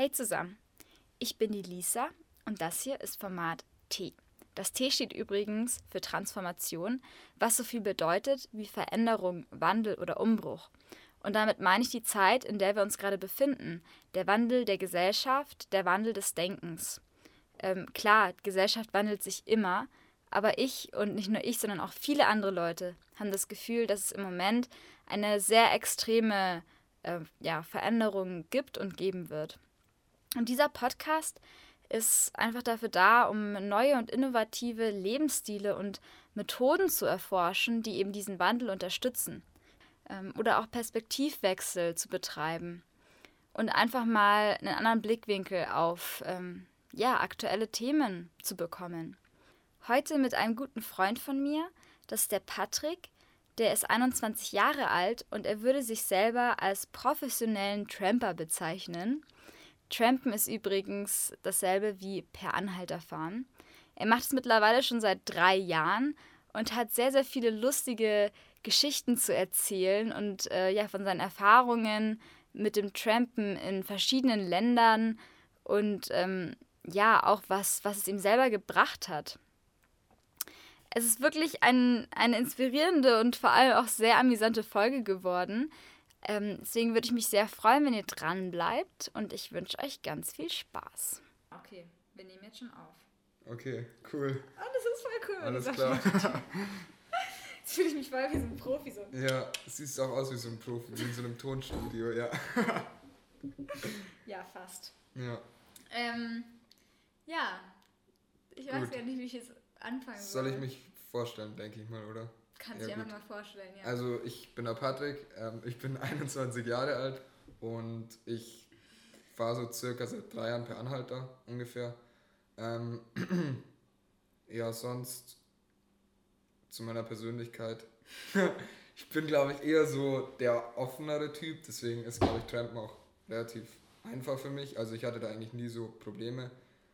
Hey zusammen, ich bin die Lisa und das hier ist Format T. Das T steht übrigens für Transformation, was so viel bedeutet wie Veränderung, Wandel oder Umbruch. Und damit meine ich die Zeit, in der wir uns gerade befinden. Der Wandel der Gesellschaft, der Wandel des Denkens. Ähm, klar, Gesellschaft wandelt sich immer, aber ich und nicht nur ich, sondern auch viele andere Leute haben das Gefühl, dass es im Moment eine sehr extreme äh, ja, Veränderung gibt und geben wird. Und dieser Podcast ist einfach dafür da, um neue und innovative Lebensstile und Methoden zu erforschen, die eben diesen Wandel unterstützen. Ähm, oder auch Perspektivwechsel zu betreiben und einfach mal einen anderen Blickwinkel auf ähm, ja, aktuelle Themen zu bekommen. Heute mit einem guten Freund von mir, das ist der Patrick. Der ist 21 Jahre alt und er würde sich selber als professionellen Tramper bezeichnen. Trampen ist übrigens dasselbe wie per Anhalter fahren. Er macht es mittlerweile schon seit drei Jahren und hat sehr, sehr viele lustige Geschichten zu erzählen und äh, ja, von seinen Erfahrungen mit dem Trampen in verschiedenen Ländern und ähm, ja, auch was, was es ihm selber gebracht hat. Es ist wirklich ein, eine inspirierende und vor allem auch sehr amüsante Folge geworden. Ähm, deswegen würde ich mich sehr freuen, wenn ihr dran bleibt und ich wünsche euch ganz viel Spaß. Okay, wir nehmen jetzt schon auf. Okay, cool. Oh, das ist voll cool. Alles klar. Jetzt fühle ich mich voll wie so ein Profi. So. Ja, siehst auch aus wie so ein Profi, wie in so einem Tonstudio, ja. ja, fast. Ja. Ähm, ja, ich weiß Gut. gar nicht, wie ich jetzt anfangen Soll soll. ich mich vorstellen, denke ich mal, oder? Kannst Ja, du dir einfach mal vorstellen, ja. Also ich bin der Patrick, ähm, ich bin 21 Jahre alt und ich fahre so circa seit drei Jahren per Anhalter ungefähr. Ähm, ja, sonst zu meiner Persönlichkeit. ich bin, glaube ich, eher so der offenere Typ, deswegen ist, glaube ich, Trampen auch relativ einfach für mich. Also ich hatte da eigentlich nie so Probleme.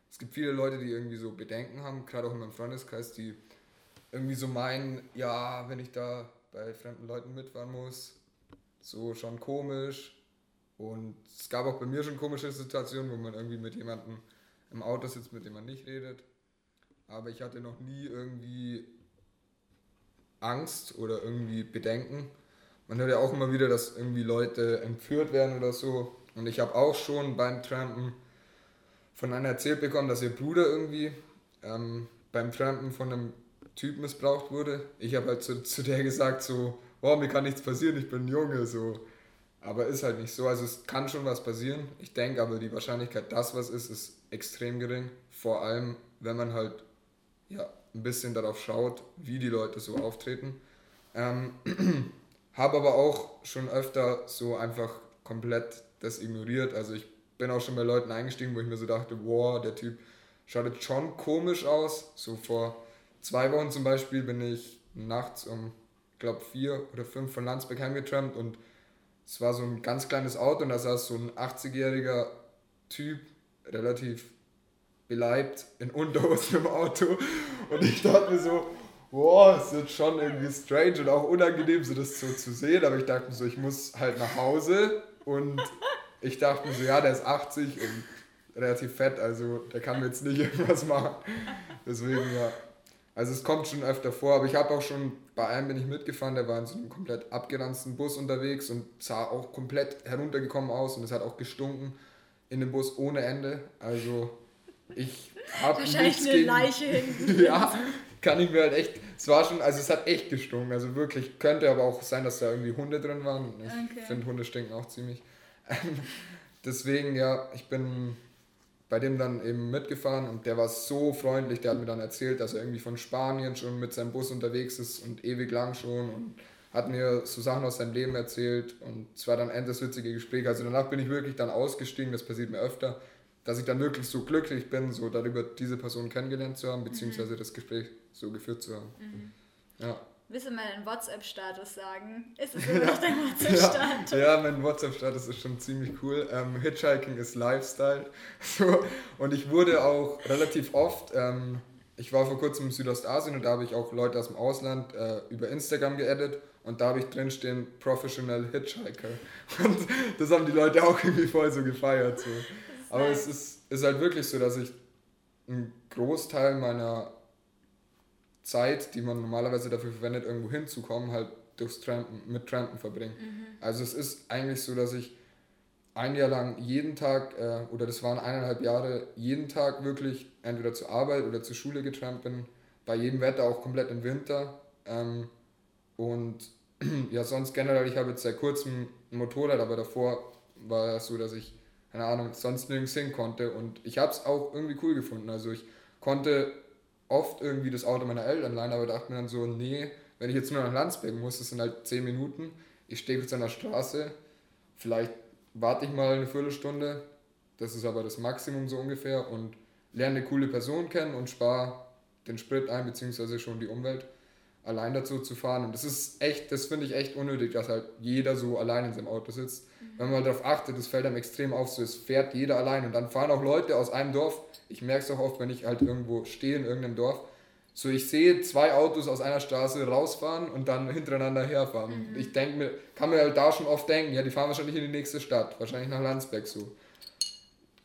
Es gibt viele Leute, die irgendwie so Bedenken haben, gerade auch in meinem Freundeskreis, die irgendwie so meinen, ja, wenn ich da bei fremden Leuten mitfahren muss, so schon komisch. Und es gab auch bei mir schon komische Situationen, wo man irgendwie mit jemandem im Auto sitzt, mit dem man nicht redet. Aber ich hatte noch nie irgendwie Angst oder irgendwie Bedenken. Man hört ja auch immer wieder, dass irgendwie Leute entführt werden oder so. Und ich habe auch schon beim Trampen von einer erzählt bekommen, dass ihr Bruder irgendwie ähm, beim Trampen von einem Typ missbraucht wurde. Ich habe halt zu, zu der gesagt, so, oh, mir kann nichts passieren, ich bin ein Junge, so. Aber ist halt nicht so. Also es kann schon was passieren. Ich denke aber, die Wahrscheinlichkeit, dass was ist, ist extrem gering. Vor allem, wenn man halt ja, ein bisschen darauf schaut, wie die Leute so auftreten. Ähm, habe aber auch schon öfter so einfach komplett das ignoriert. Also ich bin auch schon bei Leuten eingestiegen, wo ich mir so dachte, wow, der Typ schaut jetzt schon komisch aus. So vor zwei Wochen zum Beispiel bin ich nachts um, glaube vier oder fünf von Landsberg heimgetrampt und es war so ein ganz kleines Auto und da saß so ein 80-jähriger Typ, relativ beleibt, in Unterhosen im Auto und ich dachte mir so, es ist schon irgendwie strange und auch unangenehm, so das so zu sehen, aber ich dachte mir so, ich muss halt nach Hause und ich dachte mir so, ja, der ist 80 und relativ fett, also der kann mir jetzt nicht irgendwas machen. Deswegen, ja. Also es kommt schon öfter vor, aber ich habe auch schon, bei einem bin ich mitgefahren, der war in so einem komplett abgeranzten Bus unterwegs und sah auch komplett heruntergekommen aus und es hat auch gestunken in dem Bus ohne Ende. Also ich habe Wahrscheinlich nichts eine gegen... Leiche hinten. ja, kann ich mir halt echt... Es war schon, also es hat echt gestunken, also wirklich. Könnte aber auch sein, dass da irgendwie Hunde drin waren. Ich Okay. finde, Hunde stinken auch ziemlich. Deswegen, ja, ich bin bei dem dann eben mitgefahren und der war so freundlich, der hat mir dann erzählt, dass er irgendwie von Spanien schon mit seinem Bus unterwegs ist und ewig lang schon und hat mir so Sachen aus seinem Leben erzählt und es war dann ein das witzige Gespräch. Also danach bin ich wirklich dann ausgestiegen, das passiert mir öfter, dass ich dann wirklich so glücklich bin, so darüber diese Person kennengelernt zu haben, beziehungsweise das Gespräch so geführt zu haben. Ja. Willst du mal deinen WhatsApp-Status sagen? Ist es immer noch dein WhatsApp-Status? Ja, ja, mein WhatsApp-Status ist schon ziemlich cool. Ähm, Hitchhiking ist Lifestyle. So, und ich wurde auch relativ oft, ähm, ich war vor kurzem in Südostasien und da habe ich auch Leute aus dem Ausland äh, über Instagram geedit und da habe ich drinstehen Professional Hitchhiker. Und das haben die Leute auch irgendwie voll so gefeiert. So. Aber nice. es ist, ist halt wirklich so, dass ich einen Großteil meiner Zeit, die man normalerweise dafür verwendet, irgendwo hinzukommen, halt durchs Trampen, mit Trampen verbringe. Mhm. Also es ist eigentlich so, dass ich ein Jahr lang jeden Tag, äh, oder das waren eineinhalb Jahre, jeden Tag wirklich entweder zur Arbeit oder zur Schule getrampt bin, bei jedem Wetter, auch komplett im Winter. Ähm, und ja, sonst generell, ich habe jetzt seit kurzem ein Motorrad, aber davor war es so, dass ich, keine Ahnung, sonst nirgends hin konnte. Und ich habe es auch irgendwie cool gefunden. Also ich konnte oft irgendwie das Auto meiner Eltern leihen, aber dachte mir dann so, nee, wenn ich jetzt nur nach Landsberg muss, das sind halt 10 Minuten, ich stehe jetzt an der Straße, vielleicht warte ich mal eine Viertelstunde, das ist aber das Maximum so ungefähr. Und lerne eine coole Person kennen und spare den Sprit ein, beziehungsweise schon die Umwelt, allein dazu zu fahren. Und das ist echt, das finde ich echt unnötig, dass halt jeder so allein in seinem Auto sitzt. Mhm. Wenn man darauf achtet, das fällt einem extrem auf, so es fährt jeder allein und dann fahren auch Leute aus einem Dorf. Ich merke es auch oft, wenn ich halt irgendwo stehe in irgendeinem Dorf. So, ich sehe zwei Autos aus einer Straße rausfahren und dann hintereinander herfahren. Mhm. Ich denke mir, kann mir halt da schon oft denken, ja, die fahren wahrscheinlich in die nächste Stadt, wahrscheinlich nach Landsberg so.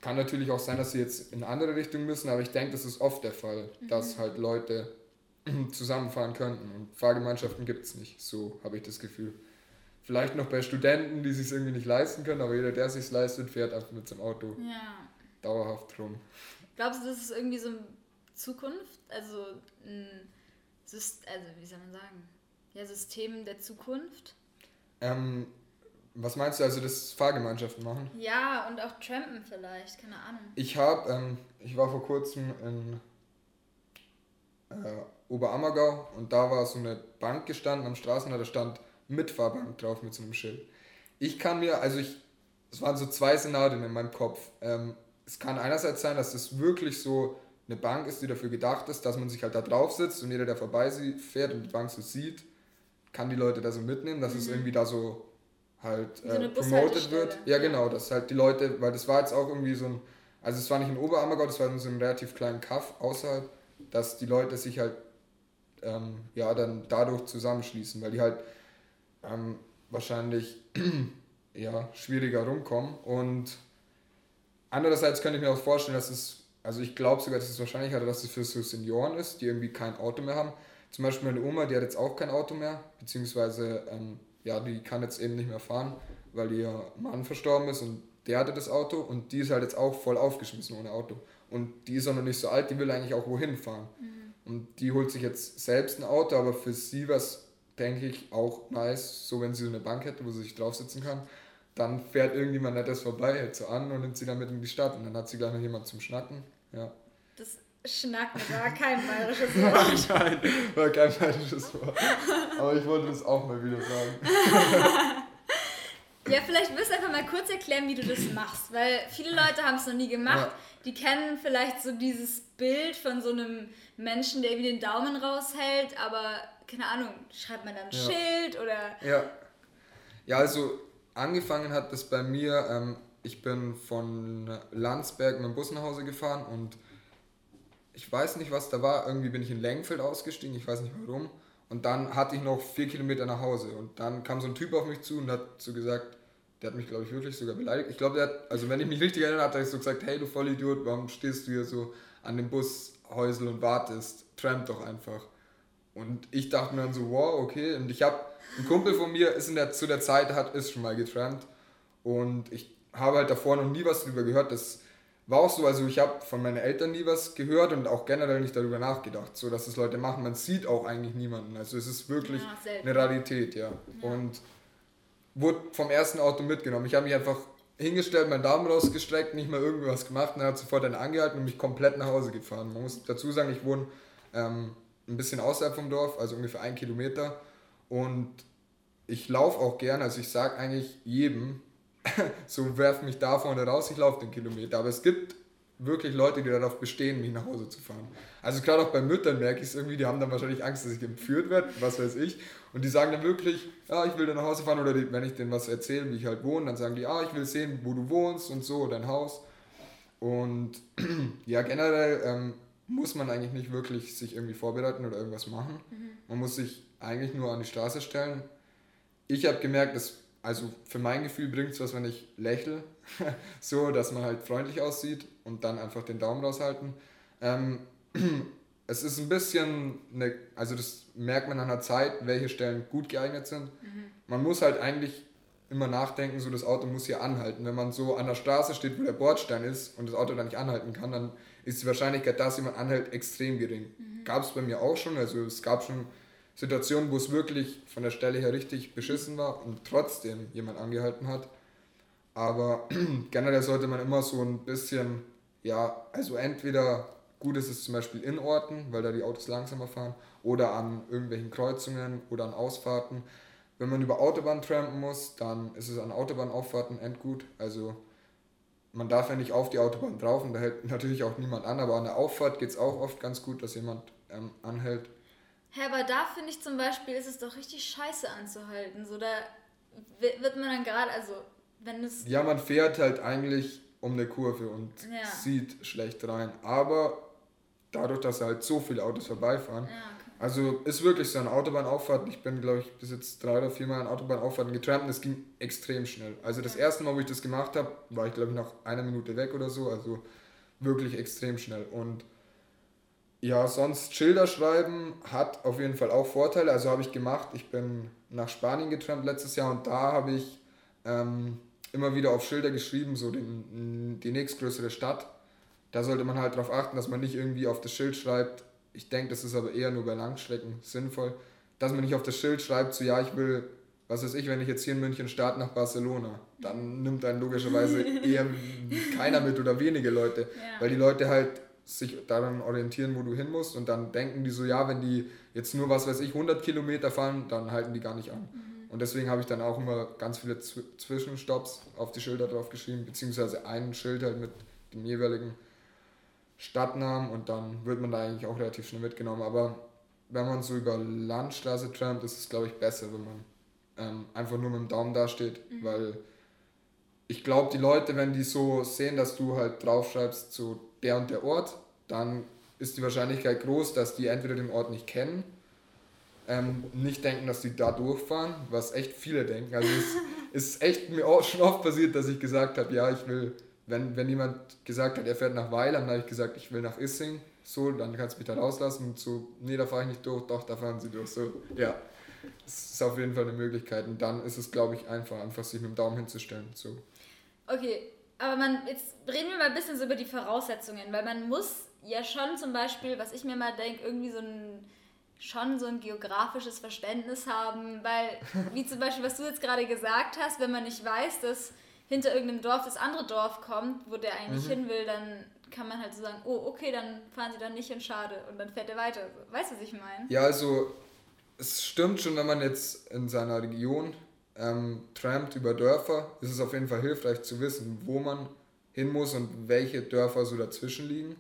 Kann natürlich auch sein, dass sie jetzt in eine andere Richtung müssen, aber ich denke, das ist oft der Fall, mhm. dass halt Leute zusammenfahren könnten. Und Fahrgemeinschaften gibt es nicht, so habe ich das Gefühl. Vielleicht noch bei Studenten, die sich irgendwie nicht leisten können, aber jeder, der sich leistet, fährt einfach mit seinem Auto ja. dauerhaft rum. Glaubst du, das ist irgendwie so Zukunft? Also ein System, also wie soll man sagen? Ja, System der Zukunft? Ähm, was meinst du, also das Fahrgemeinschaften machen? Ja, und auch Trampen vielleicht, keine Ahnung. Ich habe, ähm, ich war vor kurzem in äh, Oberammergau und da war so eine Bank gestanden am Straßenrand, da stand Mitfahrbank drauf mit so einem Schild. Ich kann mir, also ich, es waren so zwei Szenarien in meinem Kopf. Ähm, es kann einerseits sein, dass es wirklich so eine Bank ist, die dafür gedacht ist, dass man sich halt da drauf sitzt und jeder, der vorbei fährt und die Bank so sieht, kann die Leute da so mitnehmen, dass mhm. es irgendwie da so halt äh, promoted wird. Ja, genau, dass halt die Leute, weil das war jetzt auch irgendwie so ein, also es war nicht in Oberammergau, das war in so einem relativ kleinen Kaff außerhalb, dass die Leute sich halt ähm, ja dann dadurch zusammenschließen, weil die halt ähm, wahrscheinlich ja, schwieriger rumkommen und andererseits könnte ich mir auch vorstellen, dass es, also ich glaube sogar, dass es wahrscheinlich hat, dass es für so Senioren ist, die irgendwie kein Auto mehr haben. Zum Beispiel meine Oma, die hat jetzt auch kein Auto mehr, beziehungsweise ähm, ja, die kann jetzt eben nicht mehr fahren, weil ihr Mann verstorben ist und der hatte das Auto und die ist halt jetzt auch voll aufgeschmissen ohne Auto. Und die ist auch noch nicht so alt, die will eigentlich auch wohin fahren. Mhm. Und die holt sich jetzt selbst ein Auto, aber für sie war es, denke ich, auch nice, so wenn sie so eine Bank hätte, wo sie sich draufsitzen kann. Dann fährt irgendjemand nettes vorbei, hält so an und nimmt sie dann mit in die Stadt. Und dann hat sie gleich noch jemand zum Schnacken. Ja. Das Schnacken war kein bayerisches Wort. Nein, war kein bayerisches Wort. Aber ich wollte das auch mal wieder sagen. Ja, vielleicht wirst du einfach mal kurz erklären, wie du das machst, weil viele Leute haben es noch nie gemacht. Ja. Die kennen vielleicht so dieses Bild von so einem Menschen, der irgendwie den Daumen raushält, aber keine Ahnung, schreibt man dann ein ja. Schild oder. Ja. Ja, also angefangen hat das bei mir, ähm, ich bin von Landsberg mit dem Bus nach Hause gefahren und ich weiß nicht, was da war. Irgendwie bin ich in Lengfeld ausgestiegen, ich weiß nicht warum. Und dann hatte ich noch vier Kilometer nach Hause. Und dann kam so ein Typ auf mich zu und hat so gesagt, der hat mich, glaube ich, wirklich sogar beleidigt. Ich glaube, der hat, also wenn ich mich richtig erinnere, hat er so gesagt, hey du Vollidiot, warum stehst du hier so an dem Bushäusel und wartest? Tramp doch einfach. Und ich dachte mir dann so, wow, okay. Und ich habe, ein Kumpel von mir ist in der, zu der Zeit, hat, ist schon mal getrampt. Und ich habe halt davor noch nie was darüber gehört, dass war auch so, also ich habe von meinen Eltern nie was gehört und auch generell nicht darüber nachgedacht, so dass das Leute machen. Man sieht auch eigentlich niemanden. Also es ist wirklich ja, eine Rarität, ja. ja. Und wurde vom ersten Auto mitgenommen. Ich habe mich einfach hingestellt, meinen Daumen rausgestreckt, nicht mal irgendwas gemacht und er hat sofort dann angehalten und mich komplett nach Hause gefahren. Man muss dazu sagen, ich wohne ähm, ein bisschen außerhalb vom Dorf, also ungefähr ein Kilometer und ich laufe auch gern, also ich sage eigentlich jedem, so werf mich da vorne raus, ich laufe den Kilometer. Aber es gibt wirklich Leute, die darauf bestehen, mich nach Hause zu fahren. Also gerade auch bei Müttern merke ich es irgendwie, die haben dann wahrscheinlich Angst, dass ich entführt werde, was weiß ich. Und die sagen dann wirklich, ja, ich will dann nach Hause fahren oder die, wenn ich denen was erzähle, wie ich halt wohne, dann sagen die, ah, ich will sehen, wo du wohnst und so, dein Haus. Und ja, generell ähm, muss man eigentlich nicht wirklich sich irgendwie vorbereiten oder irgendwas machen. Mhm. Man muss sich eigentlich nur an die Straße stellen. Ich habe gemerkt, dass also für mein Gefühl bringt es was, wenn ich lächle. so, dass man halt freundlich aussieht und dann einfach den Daumen raushalten. Ähm, es ist ein bisschen, eine, also das merkt man an der Zeit, welche Stellen gut geeignet sind. Mhm. Man muss halt eigentlich immer nachdenken, so das Auto muss hier anhalten. Wenn man so an der Straße steht, wo der Bordstein ist und das Auto dann nicht anhalten kann, dann ist die Wahrscheinlichkeit, dass jemand anhält, extrem gering. Mhm. Gab es bei mir auch schon, also es gab schon Situationen, wo es wirklich von der Stelle her richtig beschissen war und trotzdem jemand angehalten hat. Aber generell sollte man immer so ein bisschen, ja, also entweder gut ist es zum Beispiel in Orten, weil da die Autos langsamer fahren, oder an irgendwelchen Kreuzungen oder an Ausfahrten. Wenn man über Autobahn trampen muss, dann ist es an Autobahnauffahrten endgut. Also man darf ja nicht auf die Autobahn drauf und da hält natürlich auch niemand an, aber an der Auffahrt geht es auch oft ganz gut, dass jemand ähm, anhält. Hä, aber da finde ich zum Beispiel, ist es doch richtig scheiße anzuhalten. So, da wird man dann gerade, also wenn es. Ja, man fährt halt eigentlich um eine Kurve und ja. sieht schlecht rein. Aber dadurch, dass halt so viele Autos vorbeifahren, ja, okay. also ist wirklich so eine Autobahnauffahrt. Ich bin, glaube ich, bis jetzt drei oder vier Mal an Autobahnauffahrten getrampt und es ging extrem schnell. Also das ja. erste Mal, wo ich das gemacht habe, war ich, glaube ich, nach einer Minute weg oder so. Also wirklich extrem schnell. Und ja, sonst Schilder schreiben hat auf jeden Fall auch Vorteile. Also habe ich gemacht. Ich bin nach Spanien getrennt letztes Jahr und da habe ich ähm, immer wieder auf Schilder geschrieben, so den, die nächstgrößere Stadt. Da sollte man halt darauf achten, dass man nicht irgendwie auf das Schild schreibt. Ich denke, das ist aber eher nur bei Langstrecken sinnvoll, dass man nicht auf das Schild schreibt, so ja, ich will, was weiß ich, wenn ich jetzt hier in München starte nach Barcelona, dann nimmt dann logischerweise eher keiner mit oder wenige Leute, ja. weil die Leute halt sich daran orientieren, wo du hin musst und dann denken die so, ja, wenn die jetzt nur, was weiß ich, 100 Kilometer fahren, dann halten die gar nicht an. Mhm. Und deswegen habe ich dann auch immer ganz viele Z Zwischenstopps auf die Schilder drauf geschrieben, beziehungsweise einen Schild halt mit dem jeweiligen Stadtnamen und dann wird man da eigentlich auch relativ schnell mitgenommen. Aber wenn man so über Landstraße trampt, ist es, glaube ich, besser, wenn man ähm, einfach nur mit dem Daumen dasteht, mhm. weil ich glaube, die Leute, wenn die so sehen, dass du halt draufschreibst, so der und der Ort, dann ist die Wahrscheinlichkeit groß, dass die entweder den Ort nicht kennen, ähm, nicht denken, dass die da durchfahren, was echt viele denken. Also es ist echt mir auch schon oft passiert, dass ich gesagt habe, ja, ich will, wenn, wenn jemand gesagt hat, er fährt nach Weil, dann habe ich gesagt, ich will nach Issing, so, dann kannst du mich da rauslassen und so, nee, da fahre ich nicht durch, doch, da fahren sie durch, so, ja. Das ist auf jeden Fall eine Möglichkeit und dann ist es, glaube ich, einfach, einfach sich mit dem Daumen hinzustellen, so. Okay, aber man, jetzt reden wir mal ein bisschen so über die Voraussetzungen, weil man muss ja schon zum Beispiel, was ich mir mal denke, irgendwie so ein schon so ein geografisches Verständnis haben, weil, wie zum Beispiel, was du jetzt gerade gesagt hast, wenn man nicht weiß, dass hinter irgendeinem Dorf das andere Dorf kommt, wo der eigentlich mhm. hin will, dann kann man halt so sagen, oh, okay, dann fahren sie dann nicht in schade und dann fährt er weiter. Weißt du, was ich meine? Ja, also es stimmt schon, wenn man jetzt in seiner Region ähm, trampt über Dörfer, ist es auf jeden Fall hilfreich zu wissen, wo man hin muss und welche Dörfer so dazwischen liegen.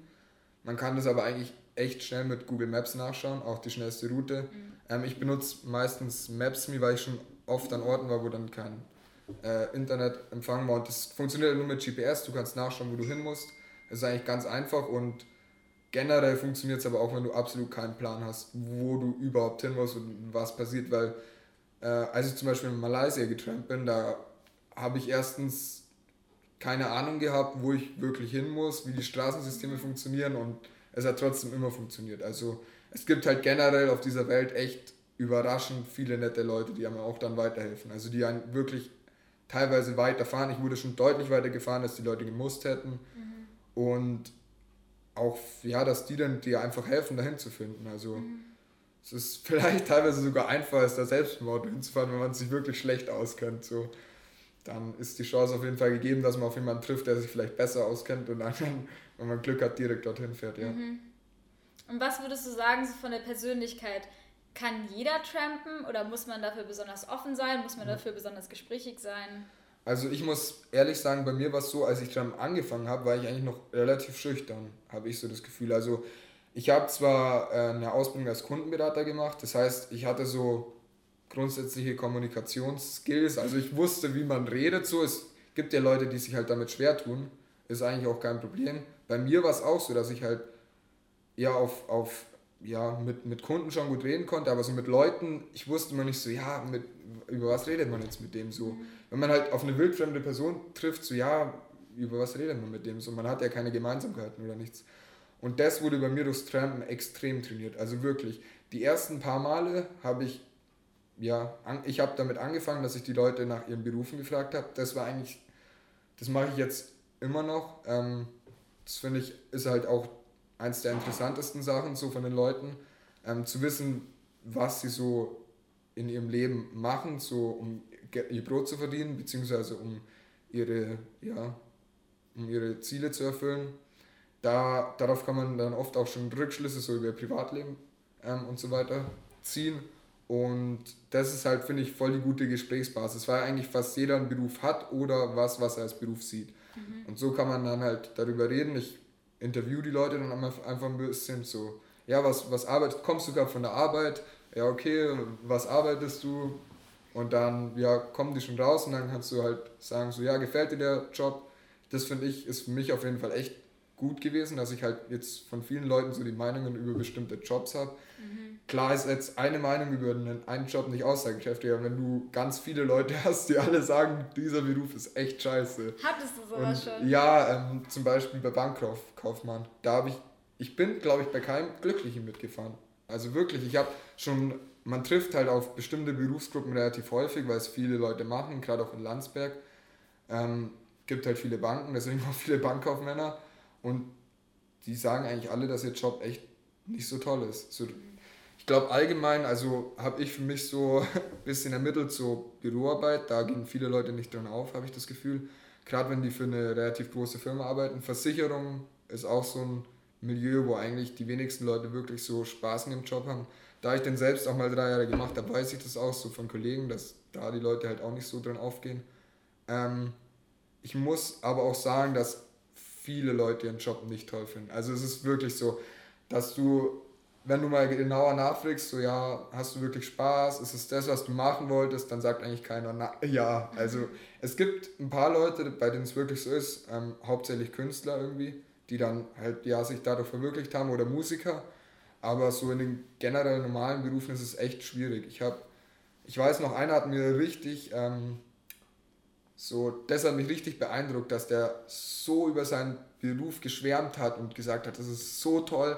Man kann das aber eigentlich echt schnell mit Google Maps nachschauen, auch die schnellste Route. Mhm. Ähm, ich benutze meistens Maps.me, weil ich schon oft an Orten war, wo dann kein äh, Internetempfang war. Und das funktioniert nur mit GPS, du kannst nachschauen, wo du hin musst. Das ist eigentlich ganz einfach und generell funktioniert es aber auch, wenn du absolut keinen Plan hast, wo du überhaupt hin musst und was passiert, weil äh, als ich zum Beispiel in Malaysia getrampt bin, da habe ich erstens keine Ahnung gehabt, wo ich wirklich hin muss, wie die Straßensysteme funktionieren und es hat trotzdem immer funktioniert. Also es gibt halt generell auf dieser Welt echt überraschend viele nette Leute, die einem auch dann weiterhelfen. Also die einen wirklich teilweise weiterfahren. Ich wurde schon deutlich weiter gefahren, als die Leute gemusst hätten. Mhm. Und auch, ja, dass die dann dir einfach helfen, dahin zu finden. Also mhm es ist vielleicht teilweise sogar einfacher, als da selbst im Auto hinzufahren, wenn man sich wirklich schlecht auskennt. So, dann ist die Chance auf jeden Fall gegeben, dass man auf jemanden trifft, der sich vielleicht besser auskennt und dann, wenn man Glück hat, direkt dorthin fährt. Ja. Mhm. Und was würdest du sagen so von der Persönlichkeit? Kann jeder trampen oder muss man dafür besonders offen sein? Muss man mhm. dafür besonders gesprächig sein? Also ich muss ehrlich sagen, bei mir war es so, als ich Trampen angefangen habe, war ich eigentlich noch relativ schüchtern, habe ich so das Gefühl. Also ich habe zwar äh, eine Ausbildung als Kundenberater gemacht, das heißt, ich hatte so grundsätzliche Kommunikationsskills, also ich wusste, wie man redet, so. Es gibt ja Leute, die sich halt damit schwer tun, ist eigentlich auch kein Problem. Bei mir war es auch so, dass ich halt ja auf, auf ja, mit, mit Kunden schon gut reden konnte, aber so mit Leuten, ich wusste immer nicht so, ja, mit, über was redet man jetzt mit dem so. Mhm. Wenn man halt auf eine wildfremde Person trifft, so, ja, über was redet man mit dem so, man hat ja keine Gemeinsamkeiten oder nichts. Und das wurde bei mir durchs Trampen extrem trainiert, also wirklich. Die ersten paar Male habe ich, ja, ich habe damit angefangen, dass ich die Leute nach ihren Berufen gefragt habe. Das war eigentlich, das mache ich jetzt immer noch. Ähm, das finde ich, ist halt auch eins der interessantesten Sachen so von den Leuten, ähm, zu wissen, was sie so in ihrem Leben machen, so um ihr Brot zu verdienen, beziehungsweise um ihre, ja, um ihre Ziele zu erfüllen. Da, darauf kann man dann oft auch schon Rückschlüsse so über ihr Privatleben ähm, und so weiter ziehen. Und das ist halt, finde ich, voll die gute Gesprächsbasis, weil eigentlich fast jeder einen Beruf hat oder was, was er als Beruf sieht. Mhm. Und so kann man dann halt darüber reden. Ich interview die Leute dann einfach ein bisschen so, ja, was, was arbeitet, kommst du gerade von der Arbeit? Ja, okay, was arbeitest du? Und dann, ja, kommen die schon raus und dann kannst du halt sagen, so, ja, gefällt dir der Job? Das finde ich, ist für mich auf jeden Fall echt gut gewesen, dass ich halt jetzt von vielen Leuten so die Meinungen über bestimmte Jobs habe. Mhm. Klar ist jetzt eine Meinung über einen, Job nicht aussagekräftig, aber wenn du ganz viele Leute hast, die alle sagen, dieser Beruf ist echt scheiße. Hattest du sowas schon? Ja, ähm, zum Beispiel bei Bankkaufmann. Da habe ich, ich bin, glaube ich, bei keinem Glücklichen mitgefahren. Also wirklich, ich habe schon, man trifft halt auf bestimmte Berufsgruppen relativ häufig, weil es viele Leute machen, gerade auch in Landsberg. Ähm, gibt halt viele Banken, deswegen auch viele Bankkaufmänner. Und die sagen eigentlich alle, dass ihr Job echt nicht so toll ist. So, ich glaube allgemein, also habe ich für mich so ein bisschen ermittelt, so Büroarbeit, da gehen viele Leute nicht dran auf, habe ich das Gefühl. Gerade wenn die für eine relativ große Firma arbeiten. Versicherung ist auch so ein Milieu, wo eigentlich die wenigsten Leute wirklich so Spaß in dem Job haben. Da ich den selbst auch mal drei Jahre gemacht habe, weiß ich das auch so von Kollegen, dass da die Leute halt auch nicht so dran aufgehen. Ähm, ich muss aber auch sagen, dass viele Leute ihren Job nicht toll finden. Also es ist wirklich so, dass du, wenn du mal genauer nachfragst, so ja, hast du wirklich Spaß, ist es das, was du machen wolltest, dann sagt eigentlich keiner, na, ja. Also es gibt ein paar Leute, bei denen es wirklich so ist, ähm, hauptsächlich Künstler irgendwie, die dann halt ja sich dadurch verwirklicht haben oder Musiker. Aber so in den generell normalen Berufen ist es echt schwierig. Ich habe, ich weiß noch, einer hat mir richtig ähm, so, das hat mich richtig beeindruckt, dass der so über seinen Beruf geschwärmt hat und gesagt hat, das ist so toll.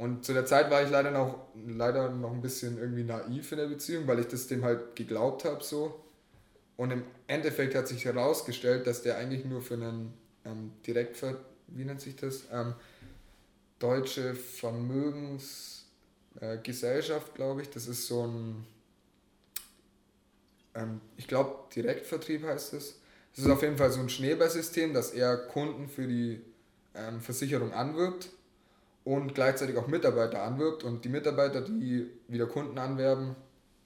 Und zu der Zeit war ich leider noch, leider noch ein bisschen irgendwie naiv in der Beziehung, weil ich das dem halt geglaubt habe so. Und im Endeffekt hat sich herausgestellt, dass der eigentlich nur für einen ähm, Direktver... Wie nennt sich das? Ähm, Deutsche Vermögensgesellschaft, äh, glaube ich. Das ist so ein... Ähm, ich glaube, Direktvertrieb heißt es. Es ist auf jeden Fall so ein Schneeballsystem, dass er Kunden für die ähm, Versicherung anwirbt und gleichzeitig auch Mitarbeiter anwirbt und die Mitarbeiter, die wieder Kunden anwerben,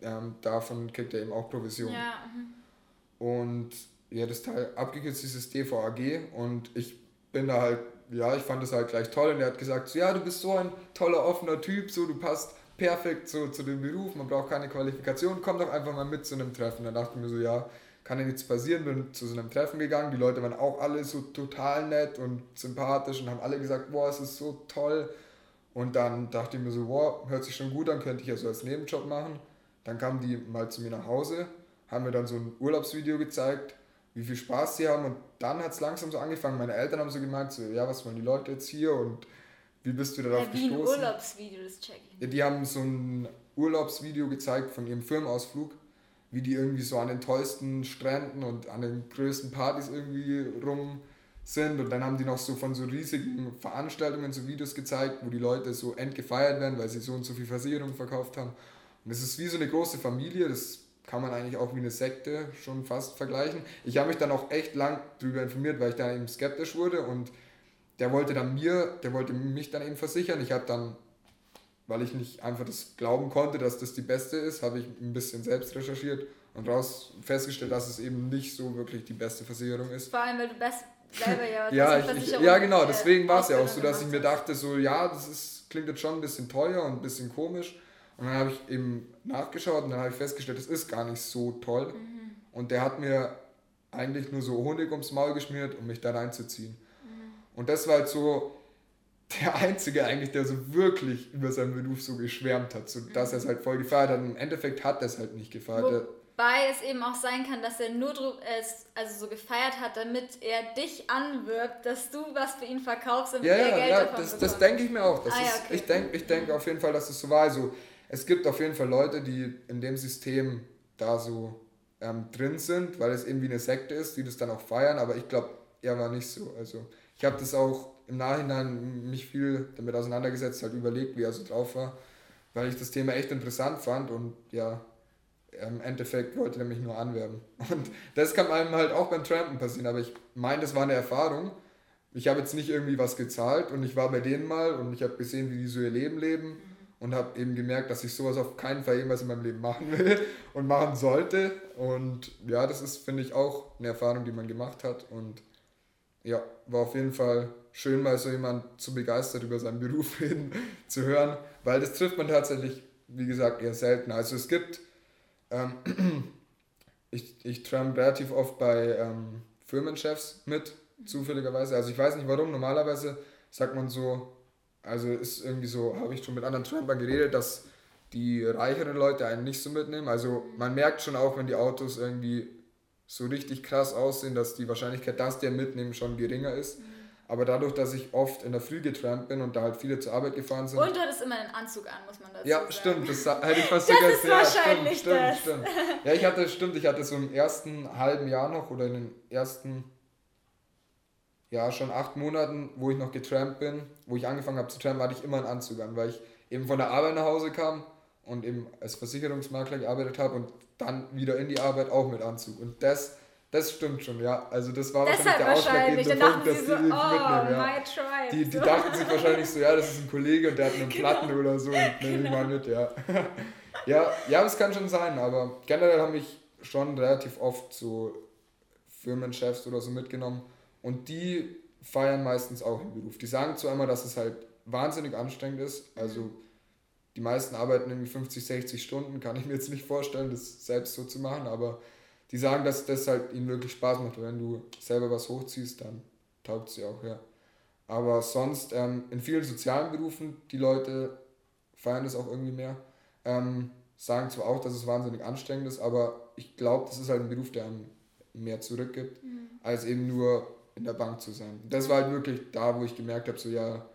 ähm, davon kriegt er eben auch Provision. Ja. Mhm. Und ja, das Teil abgekürzt ist das DVAG und ich bin da halt, ja, ich fand das halt gleich toll und er hat gesagt, so, ja, du bist so ein toller, offener Typ, so, du passt perfekt so, zu dem Beruf, man braucht keine Qualifikation, komm doch einfach mal mit zu einem Treffen. Dann dachte ich mir so, ja, kann ja nichts passieren, bin zu so einem Treffen gegangen, die Leute waren auch alle so total nett und sympathisch und haben alle gesagt, boah, es ist so toll. Und dann dachte ich mir so, boah, hört sich schon gut an, könnte ich ja so als Nebenjob machen. Dann kamen die mal zu mir nach Hause, haben mir dann so ein Urlaubsvideo gezeigt, wie viel Spaß sie haben und dann hat es langsam so angefangen. Meine Eltern haben so gemeint, so, ja, was wollen die Leute jetzt hier und wie bist du darauf ja, wie gestoßen? Ein Urlaubsvideo, das check ich. Ja, die haben so ein Urlaubsvideo gezeigt von ihrem Firmenausflug wie die irgendwie so an den tollsten Stränden und an den größten Partys irgendwie rum sind. Und dann haben die noch so von so riesigen Veranstaltungen so Videos gezeigt, wo die Leute so entgefeiert werden, weil sie so und so viel Versicherungen verkauft haben. Und es ist wie so eine große Familie, das kann man eigentlich auch wie eine Sekte schon fast vergleichen. Ich habe mich dann auch echt lang darüber informiert, weil ich dann eben skeptisch wurde und der wollte dann mir, der wollte mich dann eben versichern. Ich habe dann weil ich nicht einfach das glauben konnte, dass das die beste ist, habe ich ein bisschen selbst recherchiert und raus festgestellt, dass es eben nicht so wirklich die beste Versicherung ist. Vor allem, weil du best selber ja ja, ich, ich, ja, genau, deswegen war es ja auch so, dass ich mir dachte, so ja, das ist, klingt jetzt schon ein bisschen teuer und ein bisschen komisch. Und dann habe ich eben nachgeschaut und dann habe ich festgestellt, es ist gar nicht so toll. Mhm. Und der hat mir eigentlich nur so Honig ums Maul geschmiert, um mich da reinzuziehen. Mhm. Und das war halt so, der Einzige eigentlich, der so wirklich über seinen Beruf so geschwärmt hat, so dass er es halt voll gefeiert hat. Und im Endeffekt hat er es halt nicht gefeiert. Wobei es eben auch sein kann, dass er nur es also so gefeiert hat, damit er dich anwirbt, dass du was für ihn verkaufst und ja, ja, Geld ja, davon das, das denke ich mir auch. Das ah, ist, ja, okay. Ich denke ich denk auf jeden Fall, dass es das so war. Also, es gibt auf jeden Fall Leute, die in dem System da so ähm, drin sind, weil es irgendwie eine Sekte ist, die das dann auch feiern, aber ich glaube, er war nicht so. Also ich habe das auch im Nachhinein mich viel damit auseinandergesetzt, halt überlegt, wie er so drauf war, weil ich das Thema echt interessant fand und ja, im Endeffekt wollte er mich nur anwerben. Und das kann einem halt auch beim Trampen passieren, aber ich meine, das war eine Erfahrung. Ich habe jetzt nicht irgendwie was gezahlt und ich war bei denen mal und ich habe gesehen, wie die so ihr Leben leben und habe eben gemerkt, dass ich sowas auf keinen Fall jemals in meinem Leben machen will und machen sollte. Und ja, das ist, finde ich, auch eine Erfahrung, die man gemacht hat. Und ja, war auf jeden Fall schön, mal so jemand zu begeistert über seinen Beruf reden zu hören, weil das trifft man tatsächlich, wie gesagt, eher selten. Also es gibt, ähm, ich, ich tramp relativ oft bei ähm, Firmenchefs mit, zufälligerweise. Also ich weiß nicht warum, normalerweise sagt man so, also ist irgendwie so, habe ich schon mit anderen Trampern geredet, dass die reicheren Leute einen nicht so mitnehmen. Also man merkt schon auch, wenn die Autos irgendwie so richtig krass aussehen, dass die Wahrscheinlichkeit, dass der mitnehmen, schon geringer ist. Mhm. Aber dadurch, dass ich oft in der Früh getrampt bin und da halt viele zur Arbeit gefahren sind. Und du hattest immer einen Anzug an, muss man dazu ja, sagen. Ja, stimmt, das hätte ich fast. Das ist wahrscheinlich stimmt, das. Stimmt, stimmt. Ja, ich hatte, stimmt, ich hatte so im ersten halben Jahr noch oder in den ersten ja, schon acht Monaten, wo ich noch getrampt bin, wo ich angefangen habe zu trampen, hatte ich immer einen Anzug an, weil ich eben von der Arbeit nach Hause kam und eben als Versicherungsmakler gearbeitet habe und dann wieder in die Arbeit auch mit Anzug. Und das, das stimmt schon, ja. Also das war wahrscheinlich der ausschlaggebende Punkt, dass die so, die oh, mitnehmen. Ja. Die, die dachten sich wahrscheinlich so, ja, das ist ein Kollege und der hat einen genau. Platten oder so und nehme genau. ich mal mit, ja. ja. Ja, das kann schon sein, aber generell haben mich schon relativ oft so Firmenchefs oder so mitgenommen und die feiern meistens auch den Beruf. Die sagen zwar immer, dass es halt wahnsinnig anstrengend ist. Also die meisten arbeiten irgendwie 50, 60 Stunden. Kann ich mir jetzt nicht vorstellen, das selbst so zu machen. Aber die sagen, dass das halt ihnen wirklich Spaß macht. Und wenn du selber was hochziehst, dann taugt sie auch, ja. Aber sonst, ähm, in vielen sozialen Berufen, die Leute feiern das auch irgendwie mehr. Ähm, sagen zwar auch, dass es wahnsinnig anstrengend ist, aber ich glaube, das ist halt ein Beruf, der einem mehr zurückgibt, mhm. als eben nur in der Bank zu sein. Das war halt wirklich da, wo ich gemerkt habe, so ja,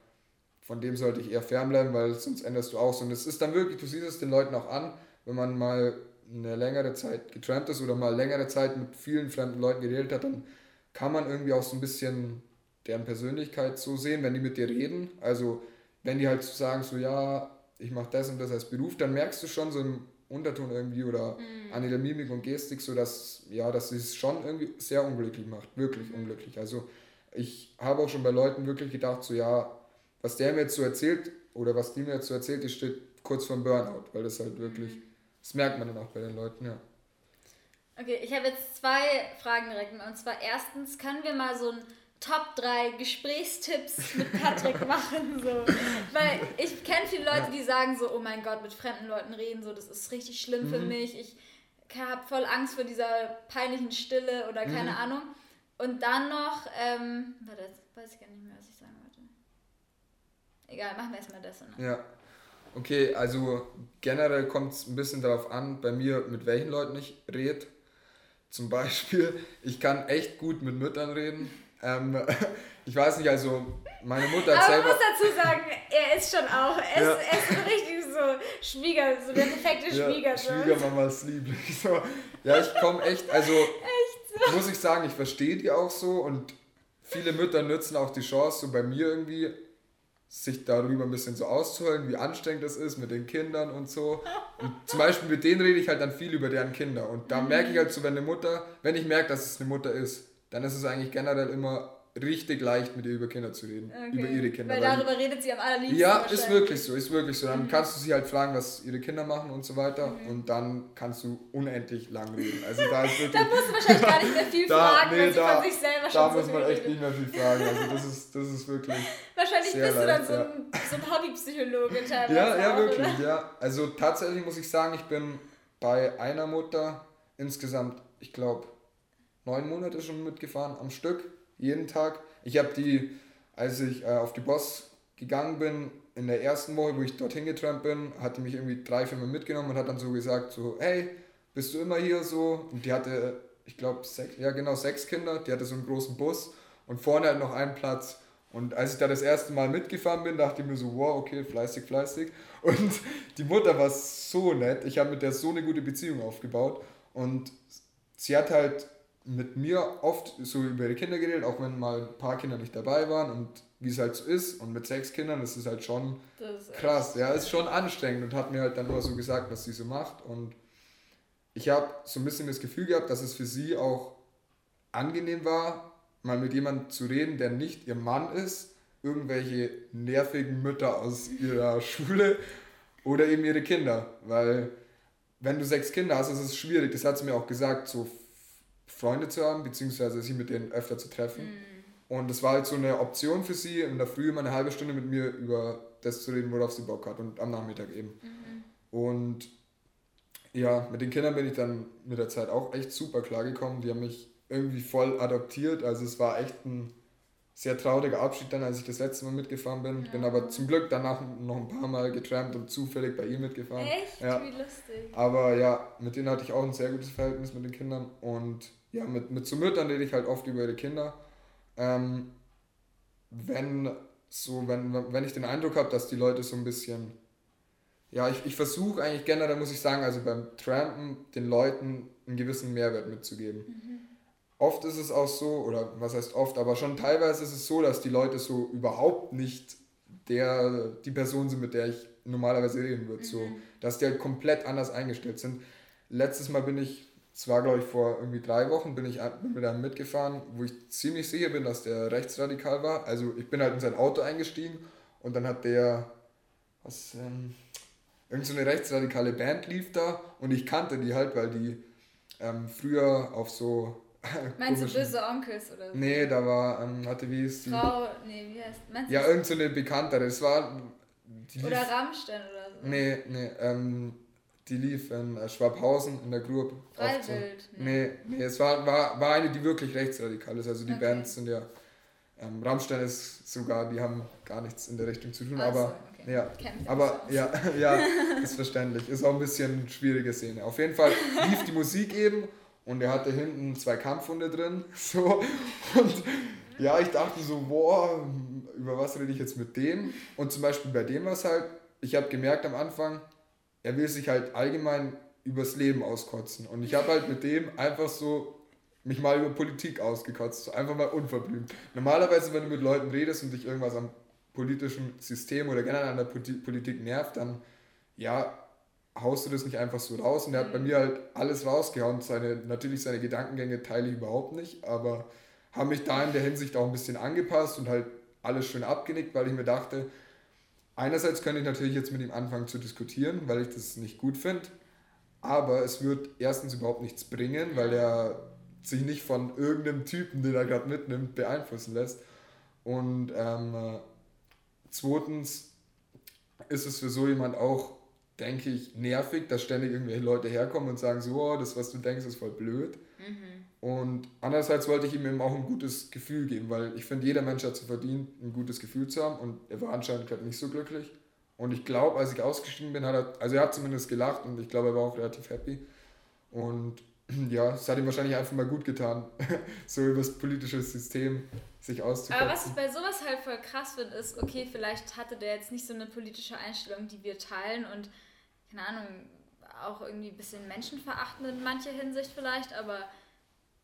von dem sollte ich eher fernbleiben, weil sonst änderst du auch so. Und es ist dann wirklich, du siehst es den Leuten auch an, wenn man mal eine längere Zeit getrampt ist oder mal längere Zeit mit vielen fremden Leuten geredet hat, dann kann man irgendwie auch so ein bisschen deren Persönlichkeit so sehen, wenn die mit dir reden. Also wenn die halt sagen, so ja, ich mache das und das als Beruf, dann merkst du schon so im Unterton irgendwie oder mhm. an der Mimik und Gestik, so dass, ja, dass es schon irgendwie sehr unglücklich macht, wirklich mhm. unglücklich. Also ich habe auch schon bei Leuten wirklich gedacht, so ja, was der mir jetzt so erzählt oder was die mir jetzt so erzählt, das steht kurz vor Burnout, weil das halt wirklich, mhm. Das merkt man dann auch bei den Leuten, ja. Okay, ich habe jetzt zwei Fragen direkt. Und zwar erstens, können wir mal so ein Top 3 Gesprächstipps mit Patrick machen. So. Weil ich kenne viele Leute, die sagen so, oh mein Gott, mit fremden Leuten reden, so, das ist richtig schlimm mhm. für mich. Ich habe voll Angst vor dieser peinlichen Stille oder keine mhm. Ahnung. Und dann noch, ähm, warte, jetzt weiß ich gar nicht mehr, was ich sagen wollte. Egal, machen wir erstmal das. Ne? Ja. Okay, also generell kommt es ein bisschen darauf an, bei mir, mit welchen Leuten ich rede. Zum Beispiel, ich kann echt gut mit Müttern reden. Ähm, ich weiß nicht, also meine Mutter hat Aber selber... Aber ich muss dazu sagen, er ist schon auch, er, ja. ist, er ist richtig so Schwieger, so der perfekte Schwieger. Ja, Schwiegermamas Liebling. So. Ja, ich komme echt, also echt so. muss ich sagen, ich verstehe die auch so und viele Mütter nutzen auch die Chance, so bei mir irgendwie sich darüber ein bisschen so auszuholen, wie anstrengend es ist mit den Kindern und so. Und zum Beispiel mit denen rede ich halt dann viel über deren Kinder. Und da mhm. merke ich halt so, wenn eine Mutter, wenn ich merke, dass es eine Mutter ist, dann ist es eigentlich generell immer richtig leicht, mit ihr über Kinder zu reden. Okay. Über ihre Kinder. Weil, weil darüber redet sie am allerliebsten. Ja, ist wirklich so, ist wirklich so. Dann mhm. kannst du sie halt fragen, was ihre Kinder machen und so weiter. Mhm. Und dann kannst du unendlich lang reden. Also da ist wirklich. da musst du wahrscheinlich gar nicht mehr viel da, fragen, nee, weil sie von sich selber schon Da so muss man echt nicht mehr viel fragen. Also das ist, das ist wirklich. Wahrscheinlich bist du dann so ein, so ein Hobbypsychologe teilweise. Ja, ja, wirklich, oder? ja. Also tatsächlich muss ich sagen, ich bin bei einer Mutter insgesamt, ich glaube, neun Monate schon mitgefahren am Stück, jeden Tag. Ich habe die, als ich äh, auf die Boss gegangen bin, in der ersten Woche, wo ich dorthin getrampt bin, hat die mich irgendwie drei, vier Mal mitgenommen und hat dann so gesagt, so, hey, bist du immer hier so? Und die hatte, ich glaube, sechs, ja genau, sechs Kinder, die hatte so einen großen Bus und vorne halt noch einen Platz. Und als ich da das erste Mal mitgefahren bin, dachte ich mir so, wow, okay, fleißig, fleißig. Und die Mutter war so nett. Ich habe mit der so eine gute Beziehung aufgebaut. Und sie hat halt mit mir oft so über ihre Kinder geredet, auch wenn mal ein paar Kinder nicht dabei waren und wie es halt so ist. Und mit sechs Kindern ist es halt schon krass. Ja, ist schon anstrengend und hat mir halt dann nur so gesagt, was sie so macht. Und ich habe so ein bisschen das Gefühl gehabt, dass es für sie auch angenehm war, mal mit jemandem zu reden, der nicht ihr Mann ist, irgendwelche nervigen Mütter aus ihrer Schule oder eben ihre Kinder. Weil wenn du sechs Kinder hast, ist es schwierig. Das hat sie mir auch gesagt, so Freunde zu haben, beziehungsweise sich mit denen öfter zu treffen. Mm. Und das war halt so eine Option für sie, in der Früh mal eine halbe Stunde mit mir über das zu reden, worauf sie Bock hat und am Nachmittag eben. Mhm. Und ja, mit den Kindern bin ich dann mit der Zeit auch echt super klar gekommen. Die haben mich irgendwie voll adoptiert. Also es war echt ein sehr trauriger Abschied dann, als ich das letzte Mal mitgefahren bin. Ja. Bin aber zum Glück danach noch ein paar Mal getrampt und zufällig bei ihr mitgefahren. Echt? Ja. Wie lustig. Aber ja, mit denen hatte ich auch ein sehr gutes Verhältnis mit den Kindern. Und ja, mit, mit so Müttern rede ich halt oft über ihre Kinder. Ähm, wenn so, wenn, wenn ich den Eindruck habe, dass die Leute so ein bisschen ja, ich, ich versuche eigentlich generell, muss ich sagen, also beim Trampen den Leuten einen gewissen Mehrwert mitzugeben. Mhm. Oft ist es auch so, oder was heißt oft, aber schon teilweise ist es so, dass die Leute so überhaupt nicht der, die Person sind, mit der ich normalerweise reden würde. Mhm. So, dass die halt komplett anders eingestellt sind. Letztes Mal bin ich, es war glaube ich vor irgendwie drei Wochen, bin ich mit einem mitgefahren, wo ich ziemlich sicher bin, dass der rechtsradikal war. Also ich bin halt in sein Auto eingestiegen und dann hat der, was, ähm, irgend so eine rechtsradikale Band lief da und ich kannte die halt, weil die ähm, früher auf so. Meinst du böse Onkels oder so? Nee, da war, ähm, hatte wie ist die? Frau, nee, wie heißt Meinst Ja, irgend so eine bekanntere. Das war. oder Rammstein oder so? Nee, nee, ähm, die lief in äh, Schwabhausen in der Group. Freiwild? So. Nee, nee, es war, war, war eine, die wirklich rechtsradikal ist. Also die okay. Bands sind ja. Ähm, Rammstein ist sogar, die haben gar nichts in der Richtung zu tun, also, aber okay. ja, aber ja, ja, ist verständlich. Ist auch ein bisschen schwierige Szene. Auf jeden Fall lief die Musik eben und er hatte hinten zwei Kampfhunde drin, so und ja, ich dachte so, boah, über was rede ich jetzt mit dem? Und zum Beispiel bei dem war es halt, ich habe gemerkt am Anfang, er will sich halt allgemein übers Leben auskotzen. Und ich habe halt mit dem einfach so mich mal über Politik ausgekotzt, einfach mal unverblümt. Normalerweise, wenn du mit Leuten redest und dich irgendwas am politischen System oder generell an der Politik nervt, dann ja, haust du das nicht einfach so raus. Und er hat bei mir halt alles rausgehauen. Seine, natürlich seine Gedankengänge teile ich überhaupt nicht, aber habe mich da in der Hinsicht auch ein bisschen angepasst und halt alles schön abgenickt, weil ich mir dachte, einerseits könnte ich natürlich jetzt mit ihm anfangen zu diskutieren, weil ich das nicht gut finde, aber es wird erstens überhaupt nichts bringen, weil er sich nicht von irgendeinem Typen, den er gerade mitnimmt, beeinflussen lässt. Und ähm, zweitens ist es für so jemand auch, denke ich, nervig, dass ständig irgendwelche Leute herkommen und sagen so, oh, das, was du denkst, ist voll blöd. Mhm. Und andererseits wollte ich ihm eben auch ein gutes Gefühl geben, weil ich finde, jeder Mensch hat zu verdient, ein gutes Gefühl zu haben und er war anscheinend gerade nicht so glücklich. Und ich glaube, als ich ausgestiegen bin, hat er, also er hat zumindest gelacht und ich glaube, er war auch relativ happy. Und ja, es hat ihm wahrscheinlich einfach mal gut getan, so über das politische System sich auszukotzen. Aber was ich bei sowas halt voll krass finde, ist, okay, vielleicht hatte der jetzt nicht so eine politische Einstellung, die wir teilen und, keine Ahnung, auch irgendwie ein bisschen menschenverachtend in mancher Hinsicht vielleicht, aber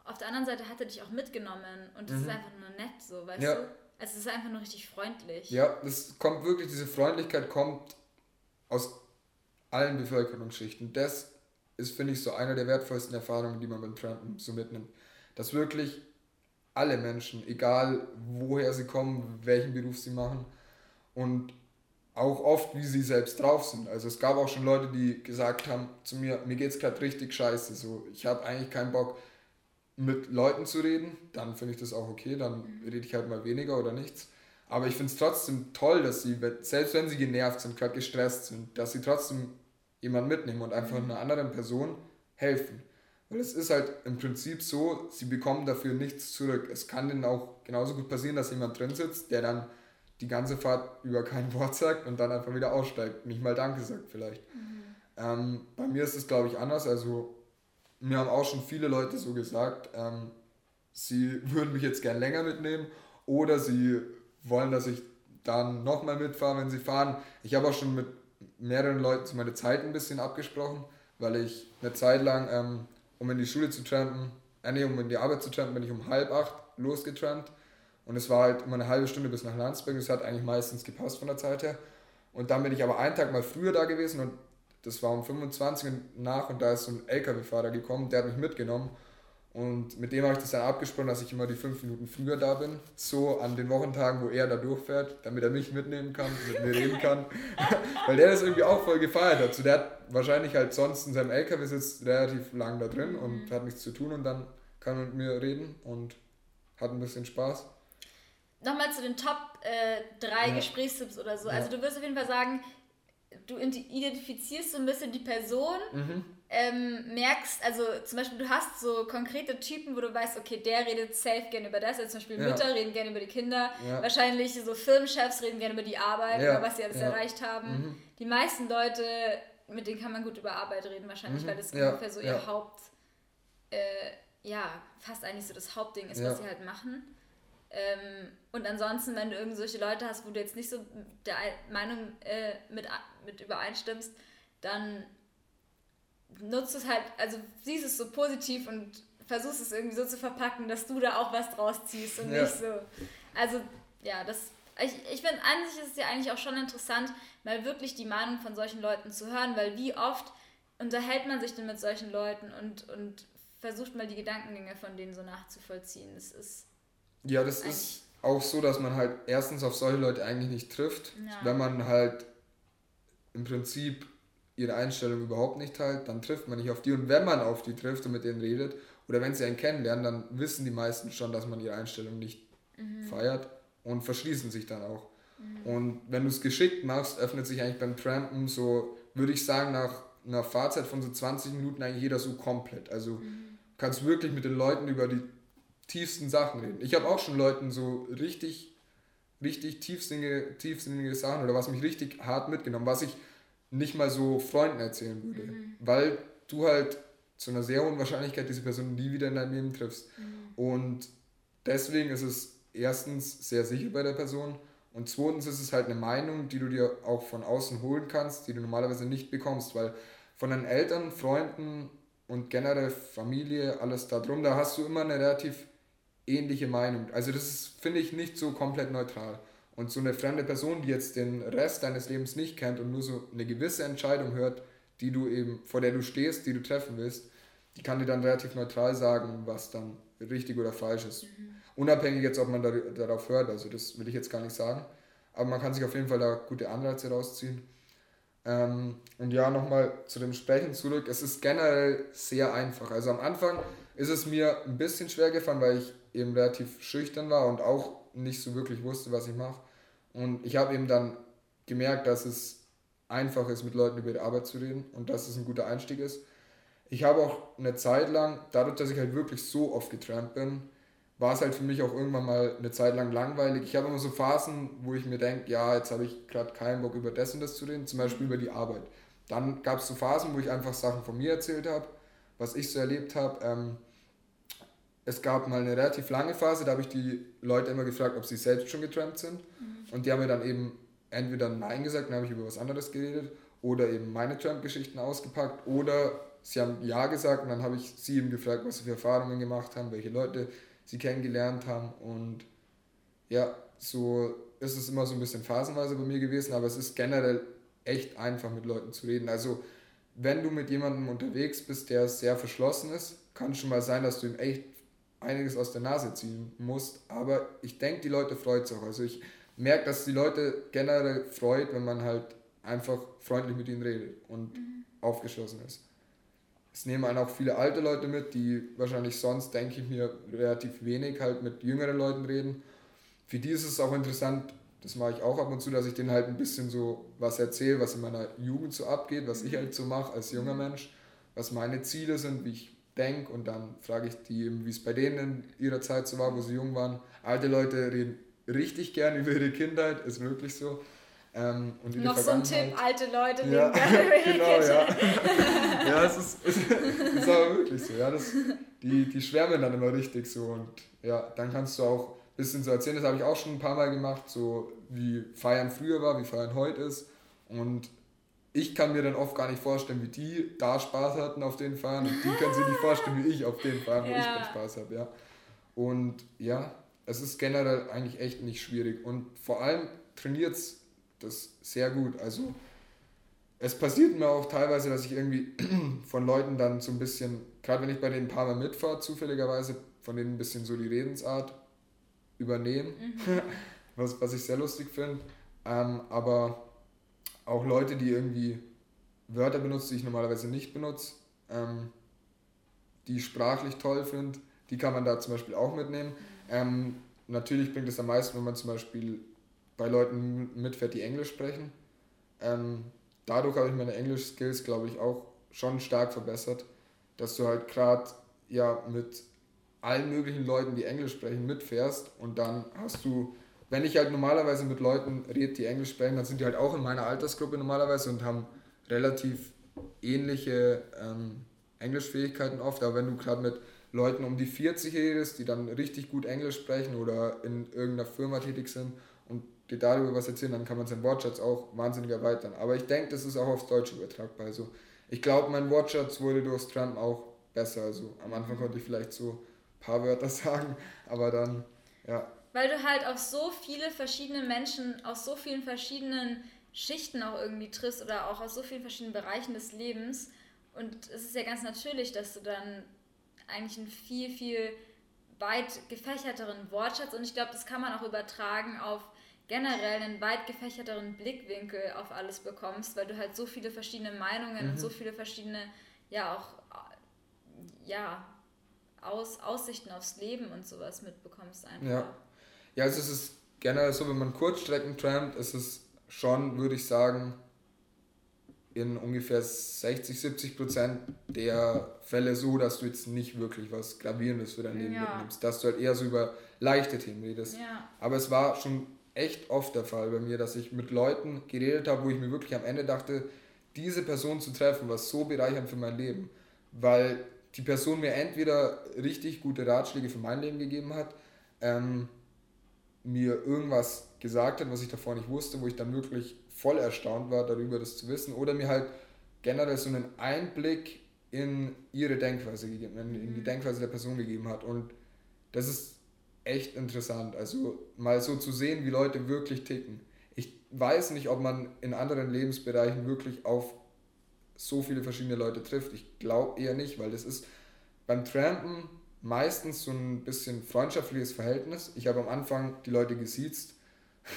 auf der anderen Seite hat er dich auch mitgenommen und das mhm. ist einfach nur nett so, weißt ja. du? Also es ist einfach nur richtig freundlich. Ja, das kommt wirklich, diese Freundlichkeit kommt aus allen Bevölkerungsschichten. Das ist, finde ich, so eine der wertvollsten Erfahrungen, die man beim Trampen so mitnimmt. Dass wirklich alle Menschen, egal woher sie kommen, welchen Beruf sie machen und auch oft, wie sie selbst drauf sind. Also es gab auch schon Leute, die gesagt haben zu mir, mir geht es gerade richtig scheiße, so ich habe eigentlich keinen Bock mit Leuten zu reden, dann finde ich das auch okay, dann rede ich halt mal weniger oder nichts. Aber ich finde es trotzdem toll, dass sie, selbst wenn sie genervt sind, gerade gestresst sind, dass sie trotzdem jemanden mitnehmen und einfach einer anderen Person helfen. Weil es ist halt im Prinzip so, sie bekommen dafür nichts zurück. Es kann denen auch genauso gut passieren, dass jemand drin sitzt, der dann die ganze Fahrt über kein Wort sagt und dann einfach wieder aussteigt, nicht mal Danke sagt vielleicht. Mhm. Ähm, bei mir ist es, glaube ich, anders. Also mir haben auch schon viele Leute so gesagt, ähm, sie würden mich jetzt gern länger mitnehmen oder sie wollen, dass ich dann nochmal mitfahre, wenn sie fahren. Ich habe auch schon mit mehreren Leuten meine Zeit ein bisschen abgesprochen, weil ich eine Zeit lang, ähm, um in die Schule zu trampen, äh, nee, um in die Arbeit zu trampen, bin ich um halb acht losgetrampt und es war halt immer eine halbe Stunde bis nach Landsberg. Das hat eigentlich meistens gepasst von der Zeit her. Und dann bin ich aber einen Tag mal früher da gewesen und das war um 25 nach und da ist so ein LKW-Fahrer gekommen, der hat mich mitgenommen. Und mit dem habe ich das dann abgesprochen, dass ich immer die fünf Minuten früher da bin. So an den Wochentagen, wo er da durchfährt, damit er mich mitnehmen kann, mit mir reden kann. Weil der das irgendwie auch voll gefeiert hat. So, der hat wahrscheinlich halt sonst in seinem LKW sitzt relativ lang da drin und mhm. hat nichts zu tun und dann kann er mit mir reden und hat ein bisschen Spaß nochmal zu den Top äh, drei ja. Gesprächstipps oder so. Also du wirst auf jeden Fall sagen, du identifizierst so ein bisschen die Person, mhm. ähm, merkst, also zum Beispiel du hast so konkrete Typen, wo du weißt, okay, der redet safe gerne über das, also zum Beispiel ja. Mütter reden gerne über die Kinder, ja. wahrscheinlich so Firmenchefs reden gerne über die Arbeit, über was sie alles erreicht haben. Mhm. Die meisten Leute, mit denen kann man gut über Arbeit reden wahrscheinlich, mhm. weil das ungefähr so ihr Haupt, äh, ja, fast eigentlich so das Hauptding ist, was sie halt machen. Ähm, und ansonsten, wenn du irgend solche Leute hast, wo du jetzt nicht so der Meinung äh, mit, mit übereinstimmst, dann nutzt es halt, also siehst es so positiv und versuchst es irgendwie so zu verpacken, dass du da auch was draus ziehst und ja. nicht so. Also, ja, das. Ich, ich finde, an sich ist es ja eigentlich auch schon interessant, mal wirklich die Meinung von solchen Leuten zu hören, weil wie oft unterhält man sich denn mit solchen Leuten und, und versucht mal die Gedankengänge von denen so nachzuvollziehen. Das ist ja, das ist auch so, dass man halt erstens auf solche Leute eigentlich nicht trifft, ja. wenn man halt im Prinzip ihre Einstellung überhaupt nicht teilt, dann trifft man nicht auf die. Und wenn man auf die trifft und mit denen redet, oder wenn sie einen kennenlernen, dann wissen die meisten schon, dass man ihre Einstellung nicht mhm. feiert und verschließen sich dann auch. Mhm. Und wenn du es geschickt machst, öffnet sich eigentlich beim Trampen so, würde ich sagen, nach einer Fahrzeit von so 20 Minuten eigentlich jeder so komplett. Also mhm. kannst wirklich mit den Leuten über die tiefsten Sachen reden. Ich habe auch schon Leuten so richtig, richtig tiefsinnige, tiefsinnige Sachen oder was mich richtig hart mitgenommen, was ich nicht mal so Freunden erzählen würde. Mhm. Weil du halt zu einer sehr hohen Wahrscheinlichkeit diese Person nie wieder in deinem Leben triffst. Mhm. Und deswegen ist es erstens sehr sicher bei der Person und zweitens ist es halt eine Meinung, die du dir auch von außen holen kannst, die du normalerweise nicht bekommst, weil von deinen Eltern, Freunden und generell Familie, alles da drum, da hast du immer eine relativ ähnliche Meinung. Also das finde ich, nicht so komplett neutral. Und so eine fremde Person, die jetzt den Rest deines Lebens nicht kennt und nur so eine gewisse Entscheidung hört, die du eben, vor der du stehst, die du treffen willst, die kann dir dann relativ neutral sagen, was dann richtig oder falsch ist. Mhm. Unabhängig jetzt, ob man da, darauf hört, also das will ich jetzt gar nicht sagen. Aber man kann sich auf jeden Fall da gute Anreize rausziehen. Ähm, und ja, nochmal zu dem Sprechen zurück. Es ist generell sehr einfach. Also am Anfang ist es mir ein bisschen schwer gefallen, weil ich eben relativ schüchtern war und auch nicht so wirklich wusste, was ich mache. Und ich habe eben dann gemerkt, dass es einfach ist, mit Leuten über die Arbeit zu reden und dass es ein guter Einstieg ist. Ich habe auch eine Zeit lang, dadurch, dass ich halt wirklich so oft getrampt bin, war es halt für mich auch irgendwann mal eine Zeit lang langweilig. Ich habe immer so Phasen, wo ich mir denke, ja, jetzt habe ich gerade keinen Bock über das und das zu reden, zum Beispiel über die Arbeit. Dann gab es so Phasen, wo ich einfach Sachen von mir erzählt habe, was ich so erlebt habe. Ähm, es gab mal eine relativ lange Phase, da habe ich die Leute immer gefragt, ob sie selbst schon getrampt sind. Mhm. Und die haben mir dann eben entweder Nein gesagt, dann habe ich über was anderes geredet, oder eben meine Tramp-Geschichten ausgepackt, oder sie haben Ja gesagt und dann habe ich sie eben gefragt, was sie für Erfahrungen gemacht haben, welche Leute sie kennengelernt haben. Und ja, so ist es immer so ein bisschen phasenweise bei mir gewesen, aber es ist generell echt einfach mit Leuten zu reden. Also wenn du mit jemandem unterwegs bist, der sehr verschlossen ist, kann schon mal sein, dass du ihm echt einiges aus der Nase ziehen musst. Aber ich denke, die Leute freut es auch. Also ich merke, dass die Leute generell freut, wenn man halt einfach freundlich mit ihnen redet und mhm. aufgeschlossen ist. Es nehmen einen auch viele alte Leute mit, die wahrscheinlich sonst, denke ich mir, relativ wenig halt mit jüngeren Leuten reden. Für die ist es auch interessant, das mache ich auch ab und zu, dass ich denen halt ein bisschen so was erzähle, was in meiner Jugend so abgeht, was ich mhm. halt so mache als junger mhm. Mensch, was meine Ziele sind, wie ich denke und dann frage ich die, wie es bei denen in ihrer Zeit so war, wo sie jung waren. Alte Leute reden richtig gern über ihre Kindheit, ist wirklich so. Ähm, und Noch so ein Tipp, alte Leute ja, genau, ja. ja, es ist, es ist aber wirklich so. Ja, das, die, die schwärmen dann immer richtig so. Und ja, dann kannst du auch ein bisschen so erzählen, das habe ich auch schon ein paar Mal gemacht, so wie Feiern früher war, wie Feiern heute ist. Und ich kann mir dann oft gar nicht vorstellen, wie die da Spaß hatten auf den Feiern und die können sich nicht vorstellen, wie ich auf den Feiern, wo ja. ich dann Spaß habe, ja. Und ja, es ist generell eigentlich echt nicht schwierig und vor allem trainiert es das sehr gut. Also es passiert mir auch teilweise, dass ich irgendwie von Leuten dann so ein bisschen, gerade wenn ich bei denen ein paar Mal mitfahre, zufälligerweise von denen ein bisschen so die Redensart übernehme, mhm. was, was ich sehr lustig finde. Ähm, aber auch Leute, die irgendwie Wörter benutzen, die ich normalerweise nicht benutze, ähm, die ich sprachlich toll finde, die kann man da zum Beispiel auch mitnehmen. Ähm, natürlich bringt es am meisten, wenn man zum Beispiel bei Leuten mitfährt, die Englisch sprechen. Ähm, dadurch habe ich meine Englisch-Skills, glaube ich, auch schon stark verbessert, dass du halt gerade ja mit allen möglichen Leuten, die Englisch sprechen, mitfährst und dann hast du wenn ich halt normalerweise mit Leuten rede, die Englisch sprechen, dann sind die halt auch in meiner Altersgruppe normalerweise und haben relativ ähnliche ähm, Englischfähigkeiten oft. Aber wenn du gerade mit Leuten um die 40 redest, die dann richtig gut Englisch sprechen oder in irgendeiner Firma tätig sind und dir darüber was erzählen, dann kann man seinen Wortschatz auch wahnsinnig erweitern. Aber ich denke, das ist auch aufs Deutsche übertragbar. Also ich glaube, mein Wortschatz wurde durch Trump auch besser. Also am Anfang konnte ich vielleicht so ein paar Wörter sagen, aber dann, ja, weil du halt auf so viele verschiedene Menschen aus so vielen verschiedenen Schichten auch irgendwie triffst oder auch aus so vielen verschiedenen Bereichen des Lebens. Und es ist ja ganz natürlich, dass du dann eigentlich einen viel, viel weit gefächerteren Wortschatz und ich glaube, das kann man auch übertragen auf generell einen weit gefächerteren Blickwinkel auf alles bekommst, weil du halt so viele verschiedene Meinungen mhm. und so viele verschiedene, ja auch, ja, Aus, Aussichten aufs Leben und sowas mitbekommst einfach. Ja. Ja, also es ist generell so, wenn man Kurzstrecken trampt, ist es schon, würde ich sagen, in ungefähr 60, 70 Prozent der Fälle so, dass du jetzt nicht wirklich was Gravierendes für dein Leben ja. mitnimmst. Dass du halt eher so über leichte Themen redest. Ja. Aber es war schon echt oft der Fall bei mir, dass ich mit Leuten geredet habe, wo ich mir wirklich am Ende dachte, diese Person zu treffen, war so bereichernd für mein Leben. Weil die Person mir entweder richtig gute Ratschläge für mein Leben gegeben hat, ähm, mir irgendwas gesagt hat, was ich davor nicht wusste, wo ich dann wirklich voll erstaunt war, darüber das zu wissen, oder mir halt generell so einen Einblick in ihre Denkweise gegeben, in die mhm. Denkweise der Person gegeben hat. Und das ist echt interessant. Also mal so zu sehen, wie Leute wirklich ticken. Ich weiß nicht, ob man in anderen Lebensbereichen wirklich auf so viele verschiedene Leute trifft. Ich glaube eher nicht, weil das ist beim Trampen meistens so ein bisschen freundschaftliches Verhältnis. Ich habe am Anfang die Leute gesiezt.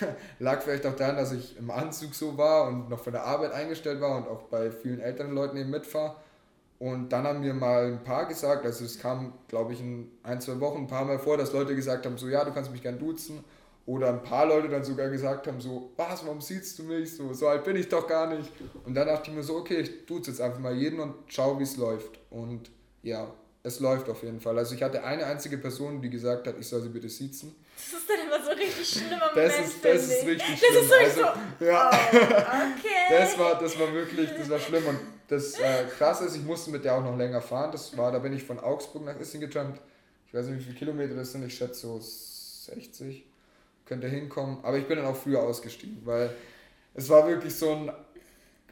Lag vielleicht auch daran, dass ich im Anzug so war und noch von der Arbeit eingestellt war und auch bei vielen älteren Leuten eben mitfahre. Und dann haben mir mal ein paar gesagt, also es kam, glaube ich, in ein, zwei Wochen ein paar Mal vor, dass Leute gesagt haben, so ja, du kannst mich gern duzen. Oder ein paar Leute dann sogar gesagt haben, so, was, warum siehst du mich? So, so alt bin ich doch gar nicht. Und dann dachte ich mir so, okay, ich duze jetzt einfach mal jeden und schau, wie es läuft. Und ja, es läuft auf jeden Fall. Also ich hatte eine einzige Person, die gesagt hat, ich soll sie bitte sitzen. Das ist dann immer so richtig schlimm am Das ist, das ist richtig schlimm. Das ist also, so, ja. Oh, okay. das, war, das war wirklich, das war schlimm. Und das äh, Krasse ist, ich musste mit der auch noch länger fahren. Das war, da bin ich von Augsburg nach Issing getrampt. Ich weiß nicht, wie viele Kilometer das sind. Ich schätze so 60. Könnte hinkommen. Aber ich bin dann auch früher ausgestiegen, weil es war wirklich so ein,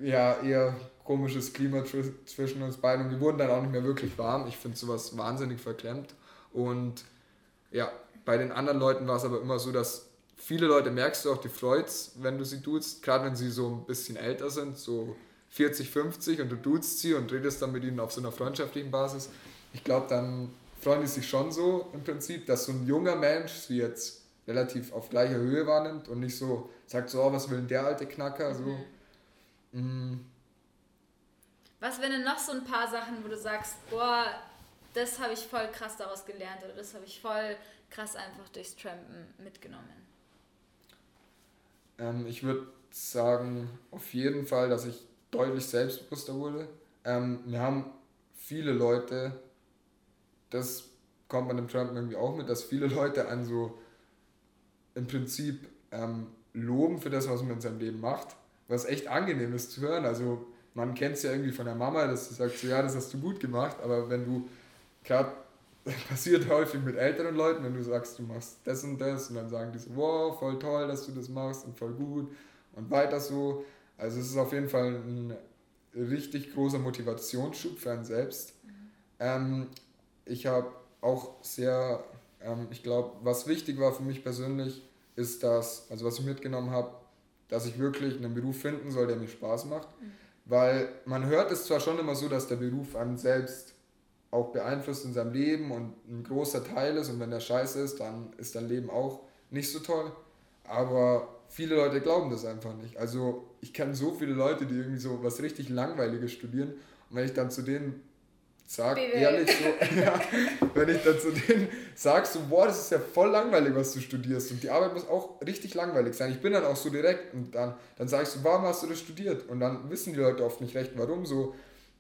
ja, eher komisches Klima zwischen uns beiden und wir wurden dann auch nicht mehr wirklich warm. Ich finde sowas wahnsinnig verklemmt. Und ja, bei den anderen Leuten war es aber immer so, dass viele Leute merkst du auch die freut's, wenn du sie duzt, gerade wenn sie so ein bisschen älter sind, so 40, 50 und du duzt sie und redest dann mit ihnen auf so einer freundschaftlichen Basis. Ich glaube, dann freuen die sich schon so im Prinzip, dass so ein junger Mensch sie jetzt relativ auf gleicher Höhe wahrnimmt und nicht so sagt so, oh, was will denn der alte Knacker, so. Mhm. Mm, was wären denn noch so ein paar Sachen, wo du sagst, boah, das habe ich voll krass daraus gelernt oder das habe ich voll krass einfach durchs Trampen mitgenommen? Ähm, ich würde sagen, auf jeden Fall, dass ich deutlich selbstbewusster wurde. Ähm, wir haben viele Leute, das kommt man im Trampen irgendwie auch mit, dass viele Leute an so im Prinzip ähm, loben für das, was man in seinem Leben macht, was echt angenehm ist zu hören. Also man kennt es ja irgendwie von der Mama, dass sie sagt, so, ja, das hast du gut gemacht, aber wenn du gerade passiert häufig mit älteren Leuten, wenn du sagst, du machst das und das und dann sagen die so, wow, voll toll, dass du das machst und voll gut und weiter so. Also es ist auf jeden Fall ein richtig großer Motivationsschub für einen selbst. Mhm. Ähm, ich habe auch sehr, ähm, ich glaube, was wichtig war für mich persönlich, ist das, also was ich mitgenommen habe, dass ich wirklich einen Beruf finden soll, der mir Spaß macht. Mhm. Weil man hört es zwar schon immer so, dass der Beruf einen selbst auch beeinflusst in seinem Leben und ein großer Teil ist und wenn der scheiße ist, dann ist dein Leben auch nicht so toll. Aber viele Leute glauben das einfach nicht. Also ich kenne so viele Leute, die irgendwie so was richtig Langweiliges studieren und wenn ich dann zu denen sag BWL. ehrlich so, ja, wenn ich dann zu denen sag so, boah, das ist ja voll langweilig, was du studierst und die Arbeit muss auch richtig langweilig sein. Ich bin dann auch so direkt und dann, dann sag ich so, warum hast du das studiert? Und dann wissen die Leute oft nicht recht, warum so.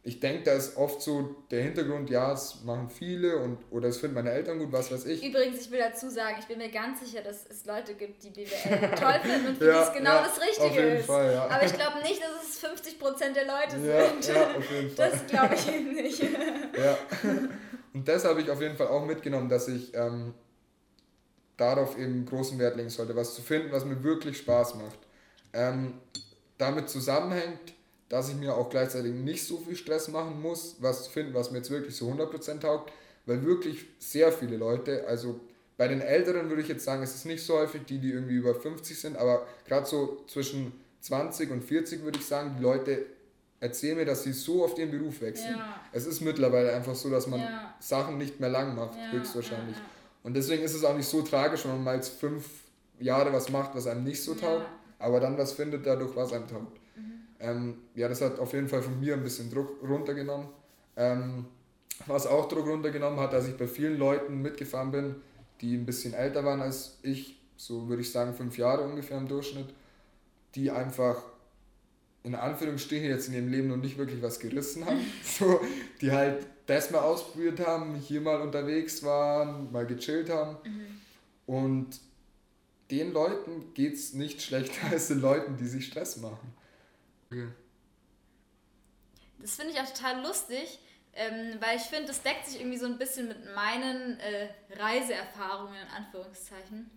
Ich denke, da ist oft so der Hintergrund, ja, es machen viele und oder es finden meine Eltern gut, was weiß ich. Übrigens, ich will dazu sagen, ich bin mir ganz sicher, dass es Leute gibt, die BWL toll finden und für ja, die es genau ja, das Richtige auf jeden ist. Fall, ja. Aber ich glaube nicht, dass es 50% der Leute sind. Ja, auf jeden Fall. Das glaube ich eben nicht. ja. Und das habe ich auf jeden Fall auch mitgenommen, dass ich ähm, darauf eben großen Wert legen sollte, was zu finden, was mir wirklich Spaß macht. Ähm, damit zusammenhängt, dass ich mir auch gleichzeitig nicht so viel Stress machen muss, was zu finden, was mir jetzt wirklich so 100% taugt, weil wirklich sehr viele Leute, also bei den Älteren würde ich jetzt sagen, es ist nicht so häufig, die, die irgendwie über 50 sind, aber gerade so zwischen 20 und 40 würde ich sagen, die Leute erzählen mir, dass sie so auf den Beruf wechseln. Ja. Es ist mittlerweile einfach so, dass man ja. Sachen nicht mehr lang macht, ja, höchstwahrscheinlich. Und deswegen ist es auch nicht so tragisch, wenn man mal jetzt fünf Jahre was macht, was einem nicht so taugt, aber dann was findet dadurch, was einem taugt. Ähm, ja, das hat auf jeden Fall von mir ein bisschen Druck runtergenommen. Ähm, was auch Druck runtergenommen hat, dass ich bei vielen Leuten mitgefahren bin, die ein bisschen älter waren als ich, so würde ich sagen fünf Jahre ungefähr im Durchschnitt, die einfach in Anführungsstrichen jetzt in ihrem Leben noch nicht wirklich was gerissen haben, so, die halt das mal ausprobiert haben, hier mal unterwegs waren, mal gechillt haben mhm. und den Leuten geht es nicht schlechter als den Leuten, die sich Stress machen. Das finde ich auch total lustig, ähm, weil ich finde, das deckt sich irgendwie so ein bisschen mit meinen äh, Reiseerfahrungen, in Anführungszeichen.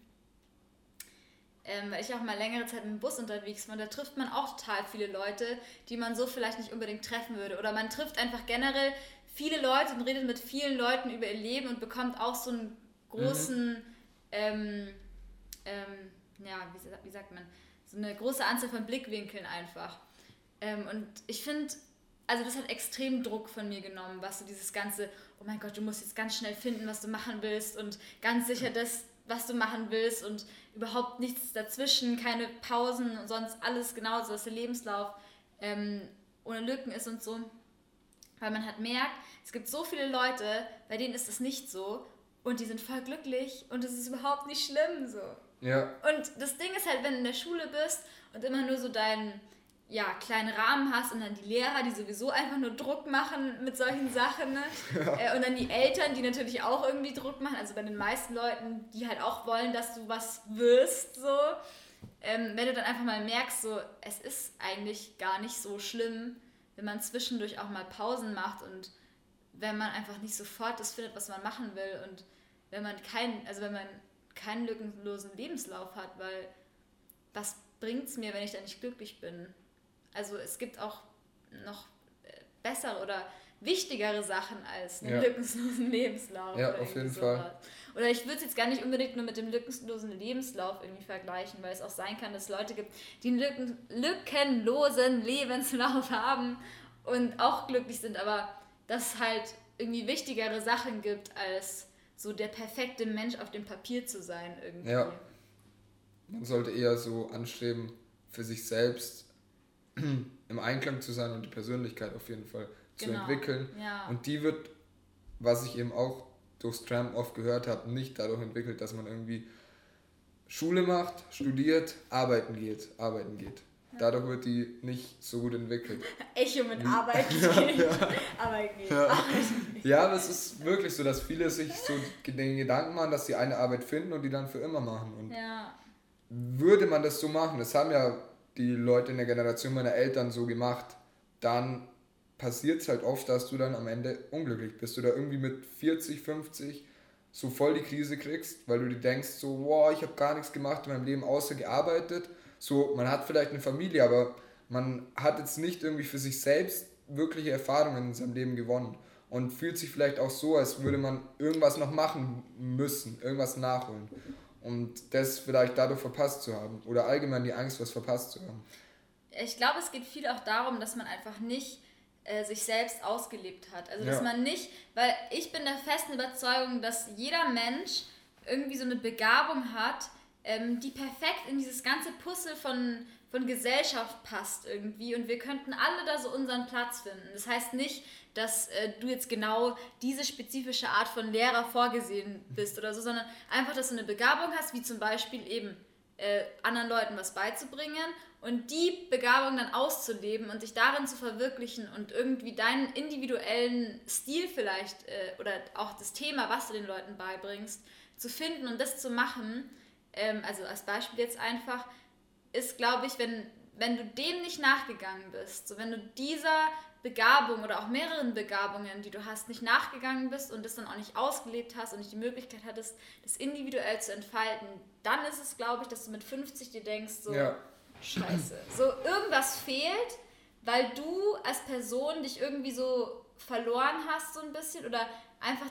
Ähm, weil ich auch mal längere Zeit im Bus unterwegs war, und da trifft man auch total viele Leute, die man so vielleicht nicht unbedingt treffen würde. Oder man trifft einfach generell viele Leute und redet mit vielen Leuten über ihr Leben und bekommt auch so einen großen, mhm. ähm, ähm, ja, wie, wie sagt man, so eine große Anzahl von Blickwinkeln einfach. Ähm, und ich finde, also das hat extrem Druck von mir genommen, was so dieses ganze, oh mein Gott, du musst jetzt ganz schnell finden, was du machen willst und ganz sicher das, was du machen willst und überhaupt nichts dazwischen, keine Pausen und sonst alles genauso, dass der Lebenslauf ähm, ohne Lücken ist und so. Weil man hat merkt, es gibt so viele Leute, bei denen ist das nicht so und die sind voll glücklich und es ist überhaupt nicht schlimm so. Ja. Und das Ding ist halt, wenn du in der Schule bist und immer nur so deinen ja, kleinen Rahmen hast und dann die Lehrer, die sowieso einfach nur Druck machen mit solchen Sachen. Ne? Ja. Äh, und dann die Eltern, die natürlich auch irgendwie Druck machen. Also bei den meisten Leuten, die halt auch wollen, dass du was wirst, so. Ähm, wenn du dann einfach mal merkst, so, es ist eigentlich gar nicht so schlimm, wenn man zwischendurch auch mal Pausen macht und wenn man einfach nicht sofort das findet, was man machen will und wenn man keinen, also wenn man keinen lückenlosen Lebenslauf hat, weil was bringt es mir, wenn ich da nicht glücklich bin? Also es gibt auch noch äh, bessere oder wichtigere Sachen als einen ja. lückenlosen Lebenslauf. Ja, auf jeden sowas. Fall. Oder ich würde es jetzt gar nicht unbedingt nur mit dem lückenlosen Lebenslauf irgendwie vergleichen, weil es auch sein kann, dass es Leute gibt, die einen Lücken, lückenlosen Lebenslauf haben und auch glücklich sind, aber dass es halt irgendwie wichtigere Sachen gibt, als so der perfekte Mensch auf dem Papier zu sein irgendwie. Ja. Man sollte eher so anstreben, für sich selbst im Einklang zu sein und die Persönlichkeit auf jeden Fall genau. zu entwickeln. Ja. Und die wird, was ich eben auch durchs Tram oft gehört habe, nicht dadurch entwickelt, dass man irgendwie Schule macht, studiert, arbeiten geht, arbeiten geht. Dadurch wird die nicht so gut entwickelt. Echo mit Arbeiten geht. ja. Arbeiten geht. Ja. ja, aber es ist wirklich so, dass viele sich so den Gedanken machen, dass sie eine Arbeit finden und die dann für immer machen. Und ja. würde man das so machen, das haben ja die Leute in der Generation meiner Eltern so gemacht, dann passiert es halt oft, dass du dann am Ende unglücklich bist oder irgendwie mit 40, 50 so voll die Krise kriegst, weil du dir denkst, so, wow, ich habe gar nichts gemacht in meinem Leben außer gearbeitet. So, man hat vielleicht eine Familie, aber man hat jetzt nicht irgendwie für sich selbst wirkliche Erfahrungen in seinem Leben gewonnen und fühlt sich vielleicht auch so, als würde man irgendwas noch machen müssen, irgendwas nachholen. Und das vielleicht dadurch verpasst zu haben oder allgemein die Angst, was verpasst zu haben. Ich glaube, es geht viel auch darum, dass man einfach nicht äh, sich selbst ausgelebt hat. Also, dass ja. man nicht, weil ich bin der festen Überzeugung, dass jeder Mensch irgendwie so eine Begabung hat, ähm, die perfekt in dieses ganze Puzzle von, von Gesellschaft passt irgendwie und wir könnten alle da so unseren Platz finden. Das heißt nicht, dass äh, du jetzt genau diese spezifische Art von Lehrer vorgesehen bist oder so, sondern einfach, dass du eine Begabung hast, wie zum Beispiel eben äh, anderen Leuten was beizubringen und die Begabung dann auszuleben und sich darin zu verwirklichen und irgendwie deinen individuellen Stil vielleicht äh, oder auch das Thema, was du den Leuten beibringst, zu finden und das zu machen, ähm, also als Beispiel jetzt einfach, ist, glaube ich, wenn, wenn du dem nicht nachgegangen bist, so wenn du dieser Begabung oder auch mehreren Begabungen, die du hast, nicht nachgegangen bist und das dann auch nicht ausgelebt hast und nicht die Möglichkeit hattest, das individuell zu entfalten, dann ist es, glaube ich, dass du mit 50 dir denkst, so, ja. scheiße, so irgendwas fehlt, weil du als Person dich irgendwie so verloren hast so ein bisschen oder einfach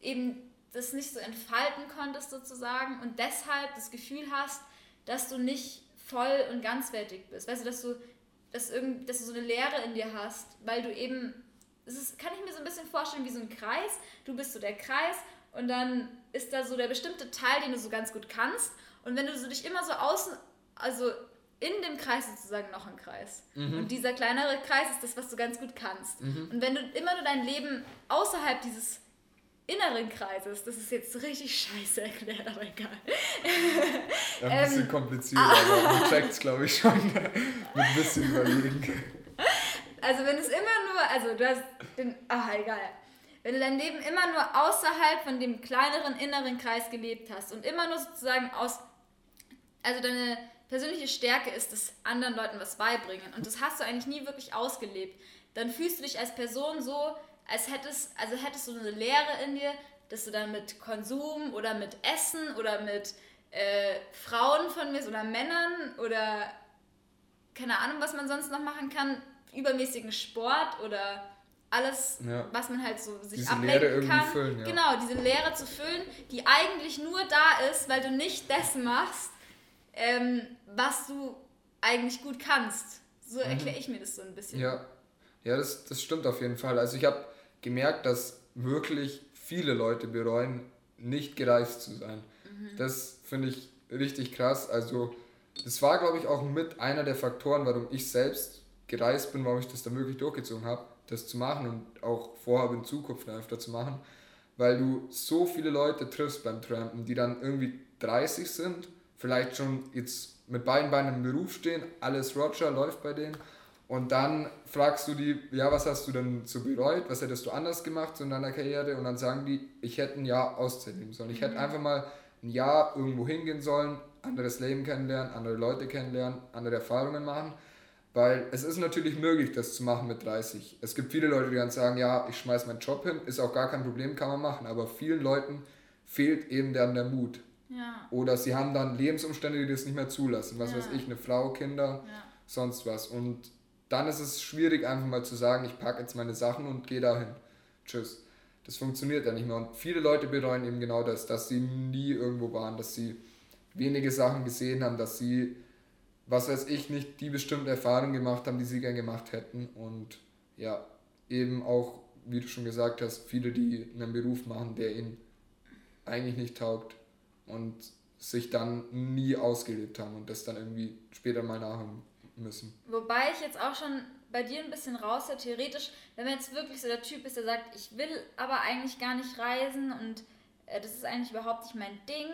eben das nicht so entfalten konntest sozusagen und deshalb das Gefühl hast, dass du nicht voll und ganzwertig bist. Weißt du, dass du, dass, irgend, dass du so eine Leere in dir hast, weil du eben, das ist, kann ich mir so ein bisschen vorstellen wie so ein Kreis. Du bist so der Kreis und dann ist da so der bestimmte Teil, den du so ganz gut kannst. Und wenn du so dich immer so außen, also in dem Kreis sozusagen noch ein Kreis. Mhm. Und dieser kleinere Kreis ist das, was du ganz gut kannst. Mhm. Und wenn du immer nur dein Leben außerhalb dieses inneren Kreises. Das ist jetzt richtig scheiße erklärt, aber egal. Ja, ein bisschen ähm, kompliziert, aber man checkt es, glaube ich, schon mit ein bisschen überlegen. Also wenn es immer nur, also du hast den, ach egal. Wenn du dein Leben immer nur außerhalb von dem kleineren inneren Kreis gelebt hast und immer nur sozusagen aus, also deine persönliche Stärke ist es, anderen Leuten was beibringen und das hast du eigentlich nie wirklich ausgelebt, dann fühlst du dich als Person so, als hättest, also hättest du eine Leere in dir, dass du dann mit Konsum oder mit Essen oder mit äh, Frauen von mir oder Männern oder keine Ahnung, was man sonst noch machen kann, übermäßigen Sport oder alles, ja. was man halt so sich diese ablenken kann. Füllen, ja. Genau, diese Leere zu füllen, die eigentlich nur da ist, weil du nicht das machst, ähm, was du eigentlich gut kannst. So mhm. erkläre ich mir das so ein bisschen. Ja, ja das, das stimmt auf jeden Fall. Also ich habe gemerkt, dass wirklich viele Leute bereuen, nicht gereist zu sein. Mhm. Das finde ich richtig krass. Also das war, glaube ich, auch mit einer der Faktoren, warum ich selbst gereist bin, warum ich das dann wirklich durchgezogen habe, das zu machen und auch vorhabe in Zukunft öfter zu machen, weil du so viele Leute triffst beim Trampen, die dann irgendwie 30 sind, vielleicht schon jetzt mit beiden Beinen im Beruf stehen, alles Roger läuft bei denen und dann fragst du die, ja, was hast du denn so bereut? Was hättest du anders gemacht so in deiner Karriere? Und dann sagen die, ich hätte ein Jahr Auszeit nehmen sollen. Ich hätte mhm. einfach mal ein Jahr irgendwo hingehen sollen, anderes Leben kennenlernen, andere Leute kennenlernen, andere Erfahrungen machen. Weil es ist natürlich möglich, das zu machen mit 30. Es gibt viele Leute, die dann sagen, ja, ich schmeiß meinen Job hin, ist auch gar kein Problem, kann man machen. Aber vielen Leuten fehlt eben dann der Mut. Ja. Oder sie haben dann Lebensumstände, die das nicht mehr zulassen. Was ja. weiß ich, eine Frau, Kinder, ja. sonst was. Und dann ist es schwierig, einfach mal zu sagen, ich packe jetzt meine Sachen und gehe dahin. Tschüss. Das funktioniert ja nicht mehr. Und viele Leute bereuen eben genau das, dass sie nie irgendwo waren, dass sie wenige Sachen gesehen haben, dass sie, was weiß ich, nicht die bestimmte Erfahrung gemacht haben, die sie gern gemacht hätten. Und ja, eben auch, wie du schon gesagt hast, viele, die einen Beruf machen, der ihnen eigentlich nicht taugt und sich dann nie ausgelebt haben und das dann irgendwie später mal nachholen müssen. Wobei ich jetzt auch schon bei dir ein bisschen raus, ja, theoretisch, wenn man jetzt wirklich so der Typ ist, der sagt, ich will aber eigentlich gar nicht reisen und äh, das ist eigentlich überhaupt nicht mein Ding,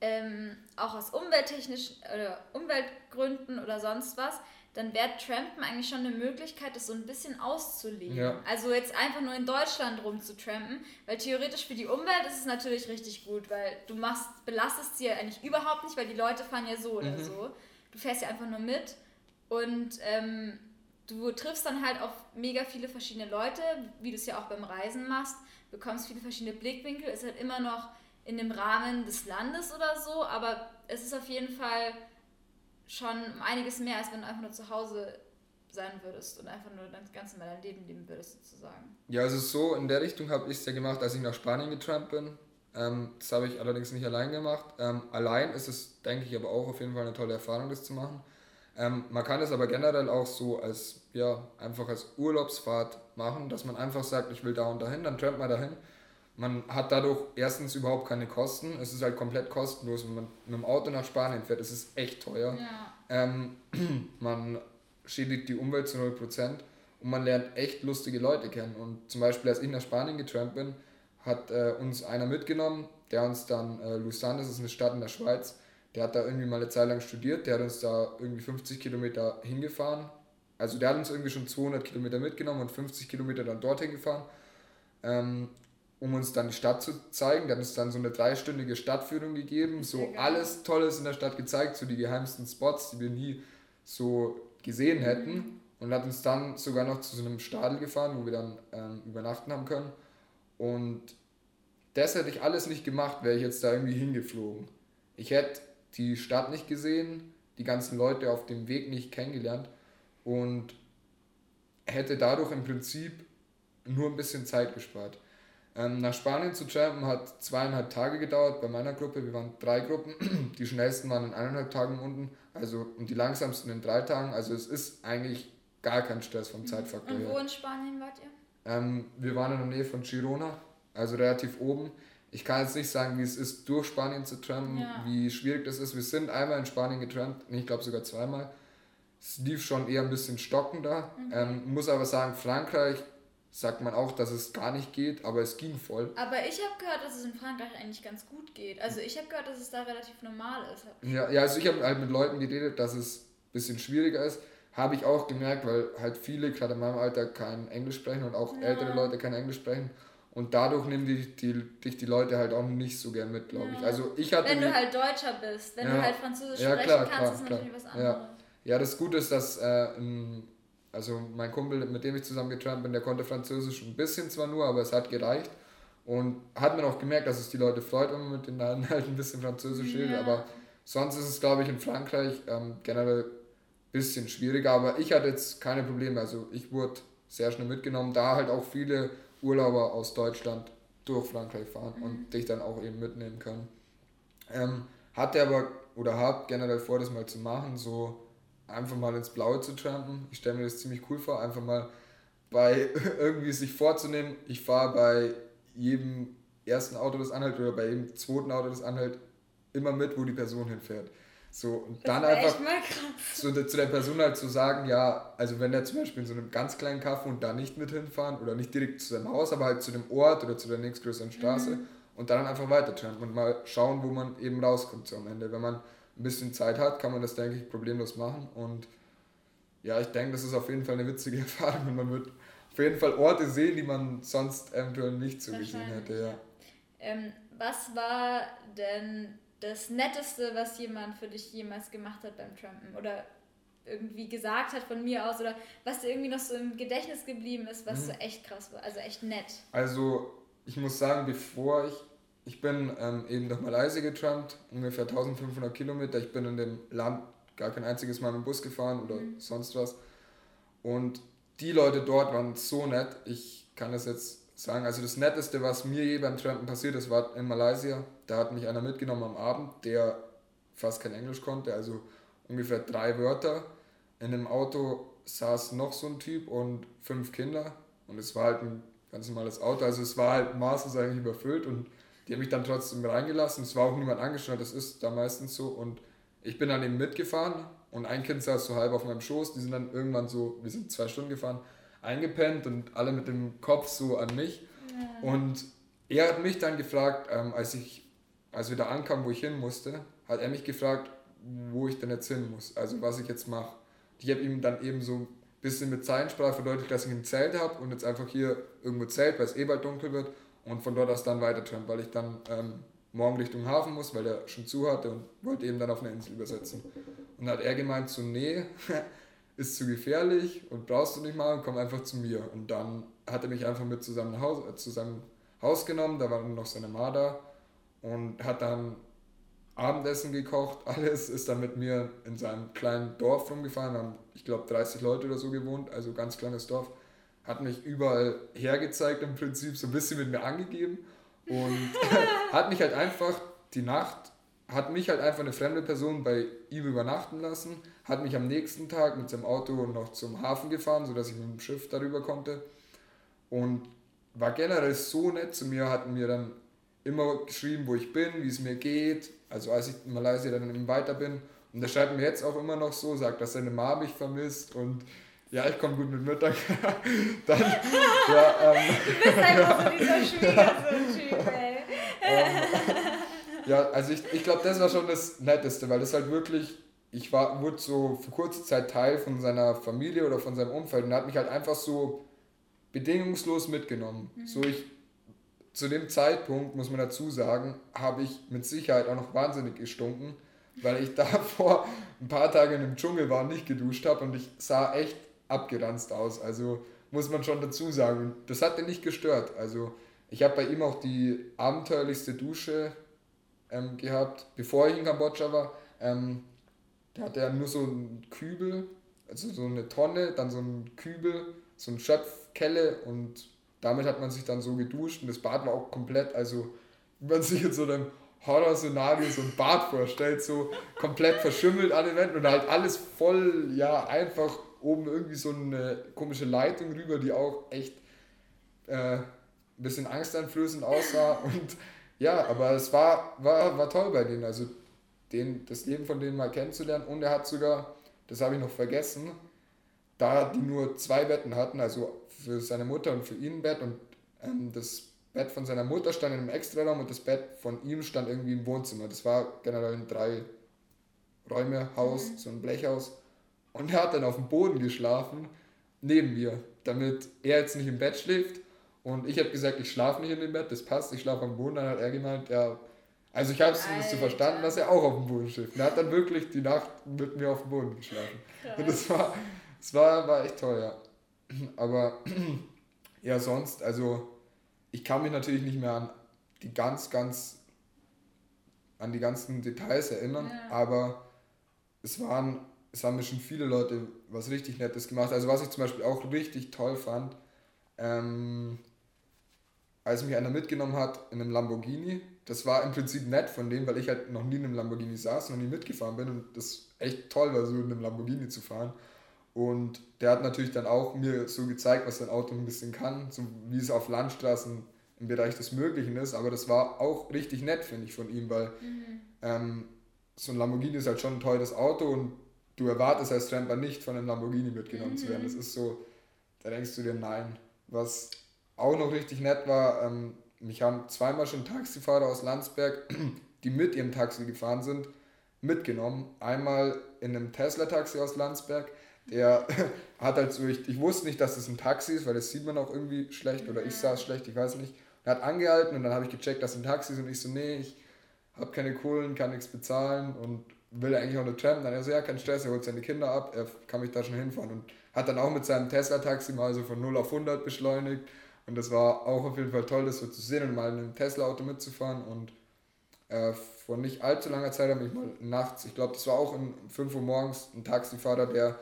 ähm, auch aus umwelttechnischen oder Umweltgründen oder sonst was, dann wäre Trampen eigentlich schon eine Möglichkeit, das so ein bisschen auszulegen. Ja. Also jetzt einfach nur in Deutschland rumzutrampen, weil theoretisch für die Umwelt ist es natürlich richtig gut, weil du machst, belastest sie ja eigentlich überhaupt nicht, weil die Leute fahren ja so oder mhm. so. Du fährst ja einfach nur mit und ähm, du triffst dann halt auf mega viele verschiedene Leute, wie du es ja auch beim Reisen machst, bekommst viele verschiedene Blickwinkel, ist halt immer noch in dem Rahmen des Landes oder so, aber es ist auf jeden Fall schon einiges mehr, als wenn du einfach nur zu Hause sein würdest und einfach nur das ganze Mal dein Leben leben würdest, sozusagen. Ja, also so in der Richtung habe ich es ja gemacht, als ich nach Spanien getrampt bin. Ähm, das habe ich allerdings nicht allein gemacht. Ähm, allein ist es, denke ich, aber auch auf jeden Fall eine tolle Erfahrung, das zu machen. Ähm, man kann es aber generell auch so als, ja, einfach als Urlaubsfahrt machen, dass man einfach sagt, ich will da und dahin, dann trampt man dahin. Man hat dadurch erstens überhaupt keine Kosten. Es ist halt komplett kostenlos, wenn man mit dem Auto nach Spanien fährt. Es ist echt teuer. Ja. Ähm, man schädigt die Umwelt zu 0% und man lernt echt lustige Leute kennen. Und zum Beispiel, als ich nach Spanien getrampt bin, hat äh, uns einer mitgenommen, der uns dann, äh, Lausanne, das ist eine Stadt in der Schweiz, der hat da irgendwie mal eine Zeit lang studiert, der hat uns da irgendwie 50 Kilometer hingefahren. Also der hat uns irgendwie schon 200 Kilometer mitgenommen und 50 Kilometer dann dorthin gefahren, ähm, um uns dann die Stadt zu zeigen. Der hat uns dann so eine dreistündige Stadtführung gegeben, so alles Tolles in der Stadt gezeigt, so die geheimsten Spots, die wir nie so gesehen hätten. Mhm. Und hat uns dann sogar noch zu so einem Stadel gefahren, wo wir dann ähm, übernachten haben können. Und das hätte ich alles nicht gemacht, wäre ich jetzt da irgendwie hingeflogen. Ich hätte die Stadt nicht gesehen, die ganzen Leute auf dem Weg nicht kennengelernt und hätte dadurch im Prinzip nur ein bisschen Zeit gespart. Ähm, nach Spanien zu trampen hat zweieinhalb Tage gedauert bei meiner Gruppe. Wir waren drei Gruppen. Die schnellsten waren in eineinhalb Tagen unten, also und die langsamsten in drei Tagen. Also es ist eigentlich gar kein Stress vom Zeitfaktor her. Und wo in Spanien wart ihr? Ähm, wir waren in der Nähe von Girona, also relativ oben ich kann jetzt nicht sagen, wie es ist, durch Spanien zu trampen, ja. wie schwierig das ist. Wir sind einmal in Spanien getrampt, ich glaube sogar zweimal. Es lief schon eher ein bisschen stockender. Mhm. Ähm, muss aber sagen, Frankreich sagt man auch, dass es gar nicht geht, aber es ging voll. Aber ich habe gehört, dass es in Frankreich eigentlich ganz gut geht. Also ich habe gehört, dass es da relativ normal ist. Ja, ja also ich habe halt mit Leuten geredet, dass es ein bisschen schwieriger ist. Habe ich auch gemerkt, weil halt viele, gerade in meinem Alter, kein Englisch sprechen und auch ja. ältere Leute kein Englisch sprechen. Und dadurch nehmen die, die, dich die Leute halt auch nicht so gern mit, glaube ich. Also ich hatte wenn du halt Deutscher bist, wenn ja, du halt Französisch ja, sprechen klar, kannst, klar, ist klar. natürlich was anderes. Ja. ja, das Gute ist, dass äh, also mein Kumpel, mit dem ich zusammen getrampt bin, der konnte Französisch ein bisschen zwar nur, aber es hat gereicht. Und hat man auch gemerkt, dass es die Leute freut, wenn man mit denen halt ein bisschen Französisch redet. Ja. Aber sonst ist es, glaube ich, in Frankreich ähm, generell ein bisschen schwieriger. Aber ich hatte jetzt keine Probleme. Also ich wurde sehr schnell mitgenommen, da halt auch viele Urlauber aus Deutschland durch Frankreich fahren mhm. und dich dann auch eben mitnehmen können. Ähm, hatte aber oder habe generell vor, das mal zu machen, so einfach mal ins Blaue zu trampen. Ich stelle mir das ziemlich cool vor, einfach mal bei irgendwie sich vorzunehmen, ich fahre bei jedem ersten Auto, das anhält oder bei jedem zweiten Auto, das anhält, immer mit, wo die Person hinfährt. So, und dann einfach zu, zu der Person halt zu sagen, ja, also wenn der zum Beispiel in so einem ganz kleinen Kaffee und da nicht mit hinfahren oder nicht direkt zu seinem Haus, aber halt zu dem Ort oder zu der nächstgrößeren Straße mhm. und dann einfach weiter und mal schauen, wo man eben rauskommt so am Ende. Wenn man ein bisschen Zeit hat, kann man das, denke ich, problemlos machen und ja, ich denke, das ist auf jeden Fall eine witzige Erfahrung und man wird auf jeden Fall Orte sehen, die man sonst eventuell nicht so gesehen hätte. Ja. Ähm, was war denn das Netteste, was jemand für dich jemals gemacht hat beim Trampen? Oder irgendwie gesagt hat von mir aus oder was dir irgendwie noch so im Gedächtnis geblieben ist, was mhm. so echt krass war, also echt nett. Also ich muss sagen, bevor ich, ich bin ähm, eben nach Malaysia getrampt, ungefähr 1500 Kilometer, ich bin in dem Land gar kein einziges Mal mit dem Bus gefahren oder mhm. sonst was und die Leute dort waren so nett, ich kann das jetzt sagen. Also das Netteste, was mir je beim Trampen passiert ist, war in Malaysia. Da hat mich einer mitgenommen am Abend, der fast kein Englisch konnte, also ungefähr drei Wörter. In dem Auto saß noch so ein Typ und fünf Kinder. Und es war halt ein ganz normales Auto. Also es war halt maßlos eigentlich überfüllt und die haben mich dann trotzdem reingelassen. Es war auch niemand angeschnallt, das ist da meistens so. Und ich bin dann eben mitgefahren und ein Kind saß so halb auf meinem Schoß. Die sind dann irgendwann so, wir sind zwei Stunden gefahren, eingepennt und alle mit dem Kopf so an mich. Und er hat mich dann gefragt, ähm, als ich als wir da ankamen, wo ich hin musste, hat er mich gefragt, wo ich denn jetzt hin muss, also was ich jetzt mache. Ich habe ihm dann eben so ein bisschen mit Zeichensprache verdeutlicht, dass ich ein Zelt habe und jetzt einfach hier irgendwo Zelt, weil es eh bald dunkel wird und von dort aus dann weiter weil ich dann ähm, morgen Richtung Hafen muss, weil der schon zu hatte und wollte eben dann auf eine Insel übersetzen. Und dann hat er gemeint, so nee, ist zu gefährlich und brauchst du nicht machen, komm einfach zu mir. Und dann hat er mich einfach mit zu seinem Haus, äh, zu seinem Haus genommen, da war dann noch seine Ma da und hat dann Abendessen gekocht, alles, ist dann mit mir in seinem kleinen Dorf rumgefahren, haben, ich glaube, 30 Leute oder so gewohnt, also ganz kleines Dorf, hat mich überall hergezeigt im Prinzip, so ein bisschen mit mir angegeben und hat mich halt einfach die Nacht, hat mich halt einfach eine fremde Person bei ihm übernachten lassen, hat mich am nächsten Tag mit seinem Auto noch zum Hafen gefahren, sodass ich mit dem Schiff darüber konnte und war generell so nett zu mir, hat mir dann immer geschrieben, wo ich bin, wie es mir geht, also als ich in Malaysia dann eben weiter bin. Und er schreibt mir jetzt auch immer noch so, sagt, dass seine Mama mich vermisst und ja, ich komme gut mit Müttern. dann, ja, ähm, du bist einfach so dieser Schwiegersohn-Typ, ey. ähm, ja, also ich, ich glaube, das war schon das Netteste, weil das halt wirklich, ich war, wurde so für kurze Zeit Teil von seiner Familie oder von seinem Umfeld und er hat mich halt einfach so bedingungslos mitgenommen. Mhm. So ich zu dem Zeitpunkt, muss man dazu sagen, habe ich mit Sicherheit auch noch wahnsinnig gestunken, weil ich davor ein paar Tage in dem Dschungel war und nicht geduscht habe und ich sah echt abgeranzt aus. Also muss man schon dazu sagen. Das hat ihn nicht gestört. Also ich habe bei ihm auch die abenteuerlichste Dusche ähm, gehabt, bevor ich in Kambodscha war. Ähm, da hatte er nur so einen Kübel, also so eine Tonne, dann so einen Kübel, so ein Schöpfkelle und damit hat man sich dann so geduscht und das Bad war auch komplett, also wie man sich in so einem Horror-Szenario so ein Bad vorstellt, so komplett verschimmelt an den Wänden und halt alles voll, ja, einfach oben irgendwie so eine komische Leitung rüber, die auch echt äh, ein bisschen angsteinflößend aussah und ja, aber es war, war, war toll bei denen, also den, das Leben von denen mal kennenzulernen und er hat sogar, das habe ich noch vergessen, da die nur zwei Betten hatten, also für seine Mutter und für ihn ein Bett und ähm, das Bett von seiner Mutter stand in einem Extraraum und das Bett von ihm stand irgendwie im Wohnzimmer. Das war generell ein drei Räume Haus, mhm. so ein Blechhaus. Und er hat dann auf dem Boden geschlafen, neben mir, damit er jetzt nicht im Bett schläft. Und ich habe gesagt, ich schlafe nicht in dem Bett, das passt, ich schlafe am Boden. Dann hat er gemeint, ja, also ich habe es so verstanden, dass er auch auf dem Boden schläft. Und er hat dann wirklich die Nacht mit mir auf dem Boden geschlafen. Krass. Und das war, das war, war echt toll, ja. Aber ja, sonst, also ich kann mich natürlich nicht mehr an die ganz, ganz, an die ganzen Details erinnern, ja. aber es waren, es haben mir schon viele Leute was richtig Nettes gemacht. Also was ich zum Beispiel auch richtig toll fand, ähm, als mich einer mitgenommen hat in einem Lamborghini, das war im Prinzip nett von dem, weil ich halt noch nie in einem Lamborghini saß, noch nie mitgefahren bin und das echt toll war, so in einem Lamborghini zu fahren. Und der hat natürlich dann auch mir so gezeigt, was sein Auto ein bisschen kann, so wie es auf Landstraßen im Bereich des Möglichen ist. Aber das war auch richtig nett, finde ich, von ihm, weil mhm. ähm, so ein Lamborghini ist halt schon ein teures Auto und du erwartest als Tramper nicht von einem Lamborghini mitgenommen mhm. zu werden. Das ist so, da denkst du dir nein. Was auch noch richtig nett war, ähm, mich haben zweimal schon Taxifahrer aus Landsberg, die mit ihrem Taxi gefahren sind, mitgenommen. Einmal in einem Tesla-Taxi aus Landsberg der hat halt so, ich, ich wusste nicht, dass das ein Taxi ist, weil das sieht man auch irgendwie schlecht oder ich sah es schlecht, ich weiß nicht. Er hat angehalten und dann habe ich gecheckt, dass es ein Taxi ist und ich so, nee, ich habe keine Kohlen, kann nichts bezahlen und will eigentlich auch eine Tram. Dann er so, ja, kein Stress, er holt seine Kinder ab, er kann mich da schon hinfahren und hat dann auch mit seinem Tesla-Taxi mal so von 0 auf 100 beschleunigt und das war auch auf jeden Fall toll, das so zu sehen und mal in einem Tesla-Auto mitzufahren und äh, vor nicht allzu langer Zeit habe ich mal nachts, ich glaube, das war auch um 5 Uhr morgens, ein Taxifahrer, der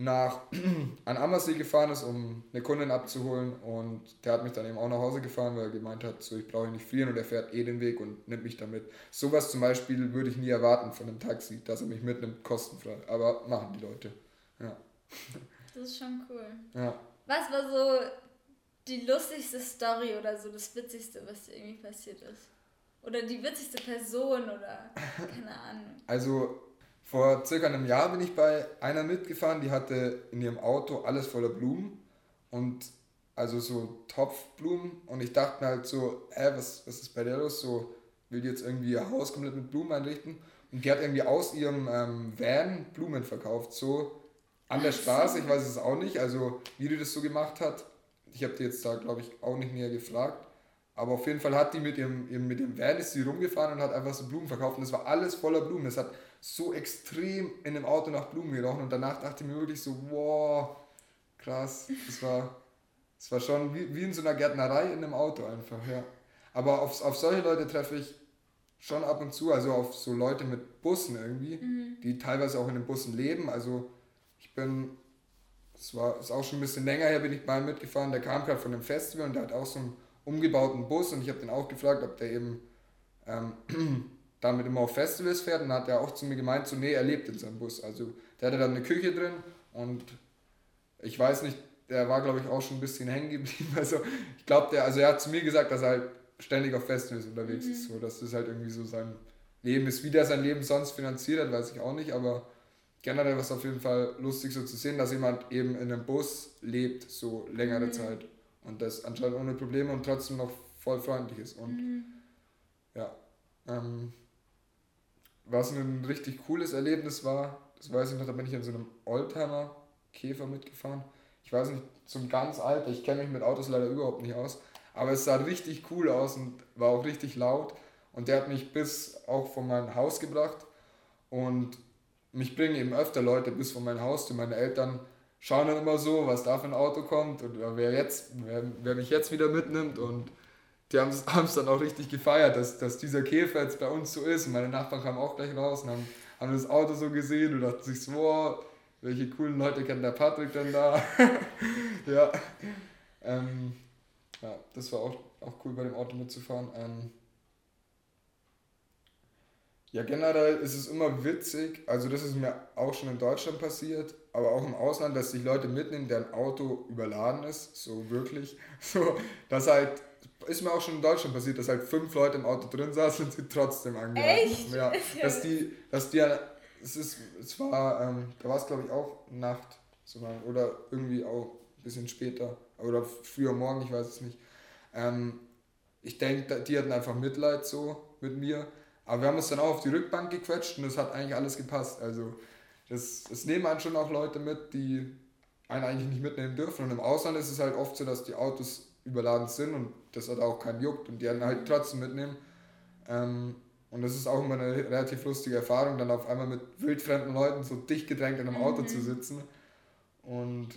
nach an Ammersee gefahren ist, um eine Kundin abzuholen und der hat mich dann eben auch nach Hause gefahren, weil er gemeint hat, so ich brauche nicht fliehen und er fährt eh den Weg und nimmt mich damit. Sowas zum Beispiel würde ich nie erwarten von einem Taxi, dass er mich mitnimmt, kostenfrei. Aber machen die Leute. Ja. Das ist schon cool. Ja. Was war so die lustigste Story oder so das Witzigste, was dir irgendwie passiert ist? Oder die witzigste Person oder keine Ahnung. Also vor circa einem Jahr bin ich bei einer mitgefahren, die hatte in ihrem Auto alles voller Blumen und also so Topfblumen und ich dachte mir halt so, hä, was, was ist bei der los? So, will jetzt irgendwie ihr Haus komplett mit Blumen einrichten. Und die hat irgendwie aus ihrem ähm, Van Blumen verkauft, so an der Straße, ich weiß es auch nicht, also wie die das so gemacht hat. Ich habe die jetzt da, glaube ich, auch nicht näher gefragt. Aber auf jeden Fall hat die mit ihrem, mit dem Van ist sie rumgefahren und hat einfach so Blumen verkauft. Und das war alles voller Blumen. Das hat so extrem in dem Auto nach Blumen gerochen. Und danach dachte ich mir wirklich so, wow, krass. Das war, das war schon wie, wie in so einer Gärtnerei in einem Auto einfach, ja. Aber auf, auf solche Leute treffe ich schon ab und zu, also auf so Leute mit Bussen irgendwie, mhm. die teilweise auch in den Bussen leben. Also ich bin, das war ist auch schon ein bisschen länger her, bin ich mal mitgefahren, der kam gerade von einem Festival und der hat auch so einen umgebauten Bus und ich habe den auch gefragt, ob der eben ähm, damit immer auf Festivals fährt und dann hat er auch zu mir gemeint, so nee, er lebt in seinem Bus. Also der hatte dann eine Küche drin und ich weiß nicht, der war glaube ich auch schon ein bisschen hängen geblieben. Also ich glaube, der, also er hat zu mir gesagt, dass er halt ständig auf Festivals unterwegs mhm. ist. So, dass das halt irgendwie so sein Leben ist. Wie der sein Leben sonst finanziert hat, weiß ich auch nicht, aber generell war es auf jeden Fall lustig so zu sehen, dass jemand eben in einem Bus lebt, so längere mhm. Zeit. Und das anscheinend ohne Probleme und trotzdem noch voll freundlich ist. Und mhm. ja. Ähm, was ein richtig cooles Erlebnis war, das weiß ich noch, da bin ich in so einem Oldtimer Käfer mitgefahren. Ich weiß nicht, zum ganz alten, ich kenne mich mit Autos leider überhaupt nicht aus, aber es sah richtig cool aus und war auch richtig laut. Und der hat mich bis auch von meinem Haus gebracht. Und mich bringen eben öfter Leute bis von meinem Haus zu Meine Eltern schauen dann immer so, was da für ein Auto kommt und wer, jetzt, wer, wer mich jetzt wieder mitnimmt. Und die haben es dann auch richtig gefeiert, dass, dass dieser Käfer jetzt bei uns so ist. Und meine Nachbarn kamen auch gleich raus und haben, haben das Auto so gesehen und dachten sich so, wow, welche coolen Leute kennt der Patrick denn da? ja. Ähm, ja, das war auch, auch cool bei dem Auto mitzufahren. Ähm, ja, generell ist es immer witzig, also das ist mir auch schon in Deutschland passiert, aber auch im Ausland, dass sich Leute mitnehmen, deren Auto überladen ist, so wirklich. So, dass halt, ist mir auch schon in Deutschland passiert, dass halt fünf Leute im Auto drin saßen und sie trotzdem angehalten Echt? Ja, dass die, dass die, es ist, es war, ähm, da war es glaube ich auch Nacht, so lang, oder irgendwie auch ein bisschen später, oder früher morgen, ich weiß es nicht. Ähm, ich denke, die hatten einfach Mitleid so mit mir aber wir haben uns dann auch auf die Rückbank gequetscht und es hat eigentlich alles gepasst. Also das, das nehmen einen schon auch Leute mit, die einen eigentlich nicht mitnehmen dürfen. Und im Ausland ist es halt oft so, dass die Autos überladen sind und das hat auch keinen juckt und die einen halt trotzdem mitnehmen. Ähm, und das ist auch immer eine relativ lustige Erfahrung, dann auf einmal mit wildfremden Leuten so dicht gedrängt in einem Auto mhm. zu sitzen. Und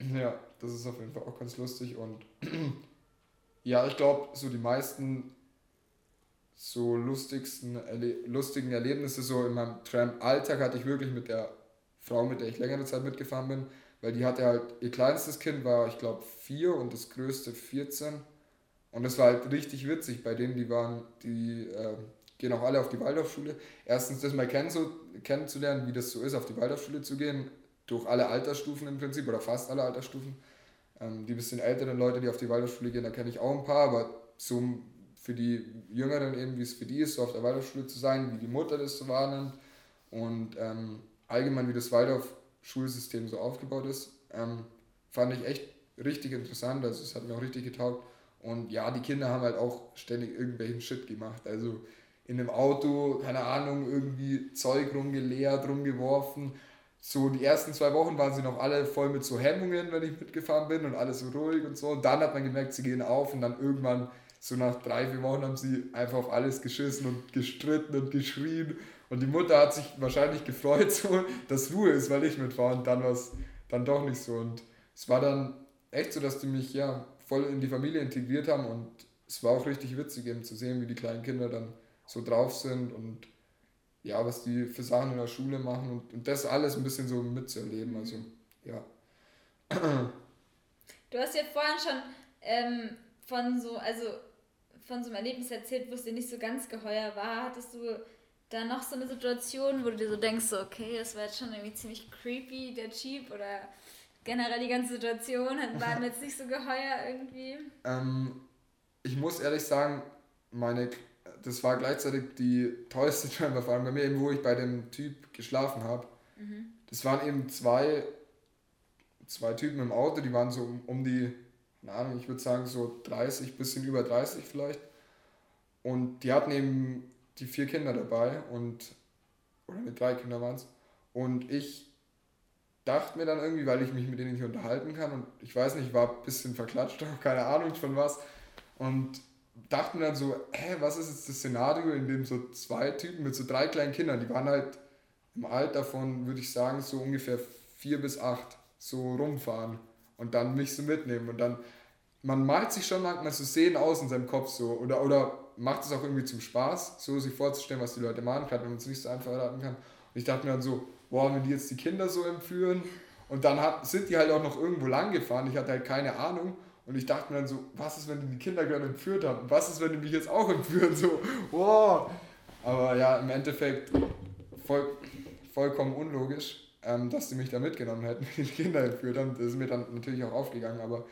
ja, das ist auf jeden Fall auch ganz lustig. Und ja, ich glaube, so die meisten so lustigsten Erle lustigen Erlebnisse so in meinem Tramp-Alltag hatte ich wirklich mit der Frau, mit der ich längere Zeit mitgefahren bin, weil die hatte halt, ihr kleinstes Kind war, ich glaube, vier und das größte 14. Und das war halt richtig witzig bei denen, die waren, die äh, gehen auch alle auf die Waldorfschule. Erstens das mal kennenzulernen, wie das so ist, auf die Waldorfschule zu gehen, durch alle Altersstufen im Prinzip oder fast alle Altersstufen. Ähm, die bisschen älteren Leute, die auf die Waldorfschule gehen, da kenne ich auch ein paar, aber so für die Jüngeren eben, wie es für die ist, so auf der Waldorfschule zu sein, wie die Mutter das so wahrnimmt und ähm, allgemein, wie das Waldorf-Schulsystem so aufgebaut ist, ähm, fand ich echt richtig interessant. Also es hat mir auch richtig getaugt. Und ja, die Kinder haben halt auch ständig irgendwelchen Shit gemacht. Also in einem Auto, keine Ahnung, irgendwie Zeug rumgeleert, rumgeworfen. So die ersten zwei Wochen waren sie noch alle voll mit so Hemmungen, wenn ich mitgefahren bin und alles so ruhig und so. Und dann hat man gemerkt, sie gehen auf und dann irgendwann so nach drei, vier Wochen haben sie einfach auf alles geschissen und gestritten und geschrien. Und die Mutter hat sich wahrscheinlich gefreut, so, dass Ruhe ist, weil ich mitfahre. Und dann war es dann doch nicht so. Und es war dann echt so, dass die mich ja voll in die Familie integriert haben. Und es war auch richtig witzig, eben zu sehen, wie die kleinen Kinder dann so drauf sind und ja, was die für Sachen in der Schule machen und, und das alles ein bisschen so mitzuerleben. Also, ja. Du hast ja vorhin schon ähm, von so, also von so einem Erlebnis erzählt, wo es dir nicht so ganz geheuer war. Hattest du da noch so eine Situation, wo du dir so denkst, so, okay, das war jetzt schon irgendwie ziemlich creepy, der Jeep oder generell die ganze Situation, war mir jetzt nicht so geheuer irgendwie? Ähm, ich muss ehrlich sagen, meine, das war gleichzeitig die tollste Tramperfahrung bei mir, eben wo ich bei dem Typ geschlafen habe. Mhm. Das waren eben zwei, zwei Typen im Auto, die waren so um, um die keine Ahnung, ich würde sagen so 30, bisschen über 30 vielleicht. Und die hatten eben die vier Kinder dabei und, oder mit drei Kinder waren es. Und ich dachte mir dann irgendwie, weil ich mich mit denen nicht unterhalten kann und ich weiß nicht, war ein bisschen verklatscht, keine Ahnung von was. Und dachte mir dann so, hä, was ist jetzt das Szenario, in dem so zwei Typen mit so drei kleinen Kindern, die waren halt im Alter von, würde ich sagen, so ungefähr vier bis acht, so rumfahren und dann mich so mitnehmen und dann, man malt sich schon manchmal so Szenen aus in seinem Kopf so oder, oder macht es auch irgendwie zum Spaß, so sich vorzustellen, was die Leute machen, gerade wenn man es nicht so einfach erraten kann. Und ich dachte mir dann so, boah, wenn die jetzt die Kinder so entführen und dann hat, sind die halt auch noch irgendwo lang gefahren, ich hatte halt keine Ahnung und ich dachte mir dann so, was ist, wenn die die Kinder gerade entführt haben? Was ist, wenn die mich jetzt auch entführen? So, wow. Aber ja, im Endeffekt voll, vollkommen unlogisch, ähm, dass die mich da mitgenommen hätten, die Kinder entführt haben. Das ist mir dann natürlich auch aufgegangen. Aber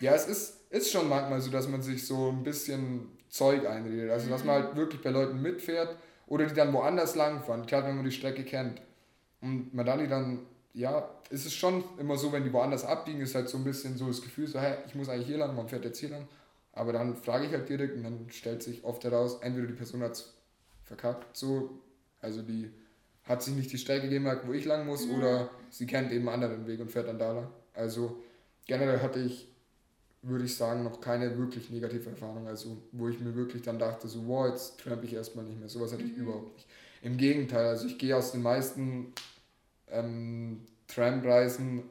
ja, es ist, ist schon manchmal so, dass man sich so ein bisschen Zeug einredet. Also, dass man halt wirklich bei Leuten mitfährt oder die dann woanders langfahren. Klar, wenn man die Strecke kennt. Und man dann die dann ja, es ist schon immer so, wenn die woanders abbiegen, ist halt so ein bisschen so das Gefühl, so, hey, ich muss eigentlich hier lang, man fährt jetzt hier lang. Aber dann frage ich halt direkt und dann stellt sich oft heraus, entweder die Person hat es verkackt, so, also die hat sich nicht die Strecke gemerkt, wo ich lang muss, mhm. oder sie kennt eben einen anderen Weg und fährt dann da lang. Also generell hatte ich, würde ich sagen, noch keine wirklich negative Erfahrung, also wo ich mir wirklich dann dachte, so, wow, jetzt tramp ich erstmal nicht mehr. Sowas hatte ich mhm. überhaupt nicht. Im Gegenteil, also ich gehe aus den meisten ähm, Tramreisen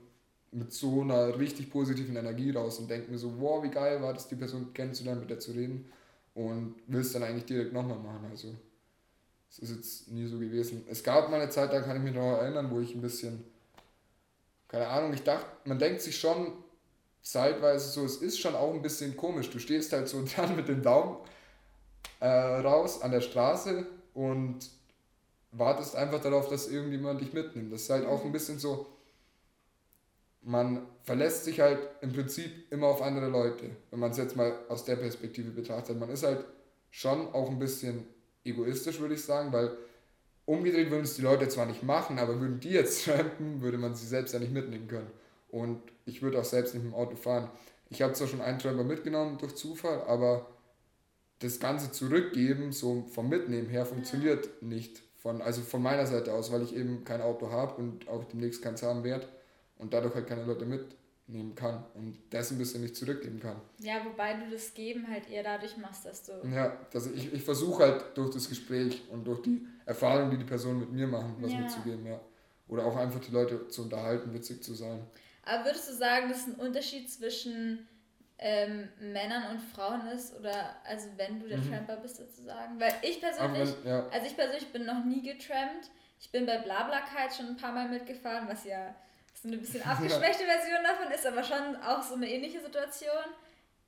mit so einer richtig positiven Energie raus und denke mir so, wow, wie geil war das, die Person kennenzulernen, mit der zu reden und will es dann eigentlich direkt nochmal machen. Also es ist jetzt nie so gewesen. Es gab mal eine Zeit, da kann ich mich noch erinnern, wo ich ein bisschen, keine Ahnung, ich dachte, man denkt sich schon zeitweise so, es ist schon auch ein bisschen komisch. Du stehst halt so dran mit dem Daumen äh, raus an der Straße und wartest einfach darauf, dass irgendjemand dich mitnimmt. Das ist halt auch ein bisschen so, man verlässt sich halt im Prinzip immer auf andere Leute, wenn man es jetzt mal aus der Perspektive betrachtet. Man ist halt schon auch ein bisschen egoistisch, würde ich sagen, weil umgedreht würden es die Leute zwar nicht machen, aber würden die jetzt trampen, würde man sie selbst ja nicht mitnehmen können. Und ich würde auch selbst nicht mit dem Auto fahren. Ich habe zwar schon einen Tramper mitgenommen durch Zufall, aber das Ganze zurückgeben, so vom Mitnehmen her, funktioniert nicht. Von, also von meiner Seite aus, weil ich eben kein Auto habe und auch demnächst keins haben werde und dadurch halt keine Leute mitnehmen kann und das ein bisschen nicht zurückgeben kann. Ja, wobei du das Geben halt eher dadurch machst, dass du. Ja, dass ich, ich versuche halt durch das Gespräch und durch die Erfahrung, die die Personen mit mir machen, was ja. mitzugeben, ja. Oder auch einfach die Leute zu unterhalten, witzig zu sein. Aber würdest du sagen, das ist ein Unterschied zwischen ähm, Männern und Frauen ist oder also wenn du der mhm. Tramper bist sozusagen. Weil ich persönlich, wenn, ja. also ich persönlich bin noch nie getrampt. Ich bin bei Blablakeit schon ein paar Mal mitgefahren, was ja so eine bisschen abgeschwächte Version davon ist, aber schon auch so eine ähnliche Situation.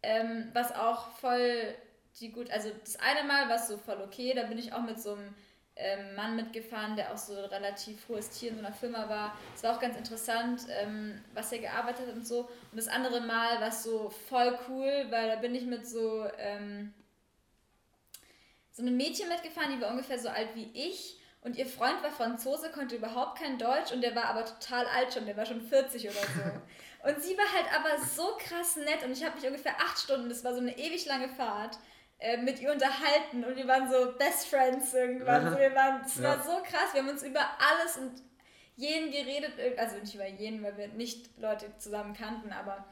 Ähm, was auch voll die gut, also das eine Mal war es so voll okay, da bin ich auch mit so einem ähm, Mann mitgefahren, der auch so relativ hohes Tier in so einer Firma war. Es war auch ganz interessant, ähm, was er gearbeitet hat und so. Und das andere Mal war es so voll cool, weil da bin ich mit so, ähm, so einem Mädchen mitgefahren, die war ungefähr so alt wie ich. Und ihr Freund war Franzose, konnte überhaupt kein Deutsch und der war aber total alt schon, der war schon 40 oder so. Und sie war halt aber so krass nett und ich habe mich ungefähr acht Stunden, das war so eine ewig lange Fahrt, äh, mit ihr unterhalten und wir waren so Best Friends irgendwann. So, wir waren, es ja. war so krass, wir haben uns über alles und jeden geredet, also nicht über jeden, weil wir nicht Leute zusammen kannten, aber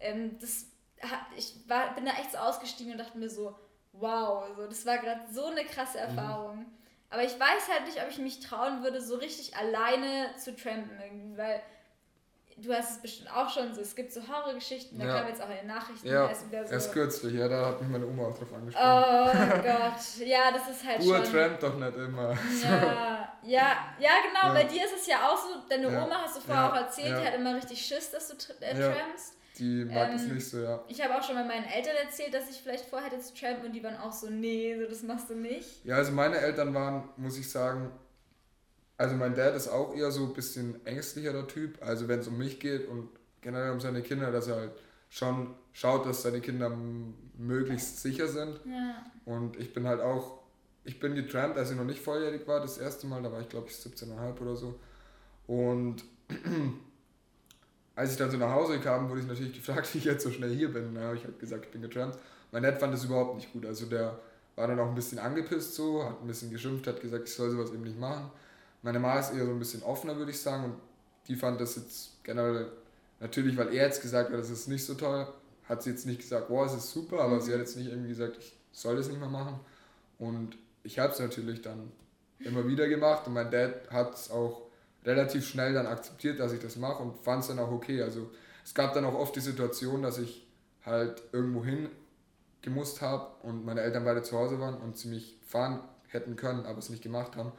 ähm, das hat, ich war, bin da echt so ausgestiegen und dachte mir so, wow, so, das war gerade so eine krasse mhm. Erfahrung. Mhm. Aber ich weiß halt nicht, ob ich mich trauen würde, so richtig alleine zu trampen irgendwie, weil du hast es bestimmt auch schon so, es gibt so Horrorgeschichten, da ja. kam jetzt auch in den Nachrichten. Ja, erst, wieder so, erst kürzlich, ja, da hat mich meine Oma auch drauf angesprochen. Oh Gott, ja, das ist halt Uhr schon... trampt doch nicht immer. Ja, ja, ja genau, ja. bei dir ist es ja auch so, deine Oma, hast du vorher auch erzählt, die hat immer richtig Schiss, dass du äh, trampst. Die mag ähm, es nicht so, ja. Ich habe auch schon mal meinen Eltern erzählt, dass ich vielleicht vorhätte zu trampen und die waren auch so, nee, so das machst du nicht. Ja, also meine Eltern waren, muss ich sagen, also mein Dad ist auch eher so ein bisschen ängstlicherer Typ. Also wenn es um mich geht und generell um seine Kinder, dass er halt schon schaut, dass seine Kinder möglichst sicher sind. Ja. Und ich bin halt auch, ich bin getrampt, als ich noch nicht volljährig war, das erste Mal, da war ich glaube ich 17,5 oder so. Und als ich dann so nach Hause kam, wurde ich natürlich gefragt, wie ich jetzt so schnell hier bin. Da habe ich halt gesagt, ich bin getrampt. Mein Dad fand das überhaupt nicht gut. Also der war dann auch ein bisschen angepisst so, hat ein bisschen geschimpft, hat gesagt, ich soll sowas eben nicht machen. Meine Mama ist eher so ein bisschen offener, würde ich sagen, und die fand das jetzt generell, natürlich, weil er jetzt gesagt hat, das ist nicht so toll, hat sie jetzt nicht gesagt, boah, es ist super, aber mhm. sie hat jetzt nicht irgendwie gesagt, ich soll das nicht mehr machen. Und ich habe es natürlich dann immer wieder gemacht und mein Dad hat es auch relativ schnell dann akzeptiert, dass ich das mache und fand es dann auch okay. Also es gab dann auch oft die Situation, dass ich halt irgendwo hin gemusst habe und meine Eltern beide zu Hause waren und sie mich fahren hätten können, aber es nicht gemacht haben.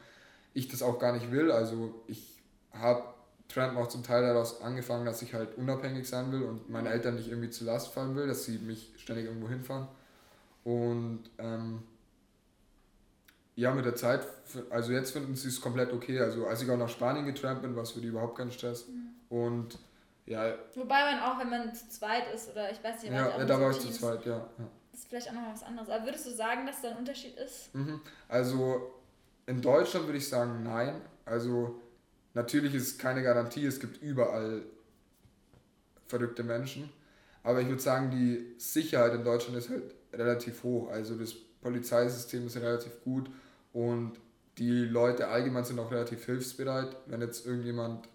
Ich das auch gar nicht will. Also ich habe Tramp auch zum Teil daraus angefangen, dass ich halt unabhängig sein will und meinen Eltern nicht irgendwie zu Last fallen will, dass sie mich ständig irgendwo hinfahren. Und ähm, ja, mit der Zeit, also jetzt finden sie es komplett okay. Also als ich auch nach Spanien getrampt bin, war es für die überhaupt kein Stress. Mhm. Und ja. Wobei man auch, wenn man zu zweit ist, oder ich weiß nicht, ja, ja da war ich zu zweit, ja. ja. Das ist vielleicht auch noch was anderes. Aber würdest du sagen, dass da ein Unterschied ist? Mhm. Also in Deutschland würde ich sagen, nein. Also natürlich ist es keine Garantie, es gibt überall verrückte Menschen. Aber ich würde sagen, die Sicherheit in Deutschland ist halt relativ hoch. Also das Polizeisystem ist relativ gut und die Leute allgemein sind auch relativ hilfsbereit, wenn jetzt irgendjemand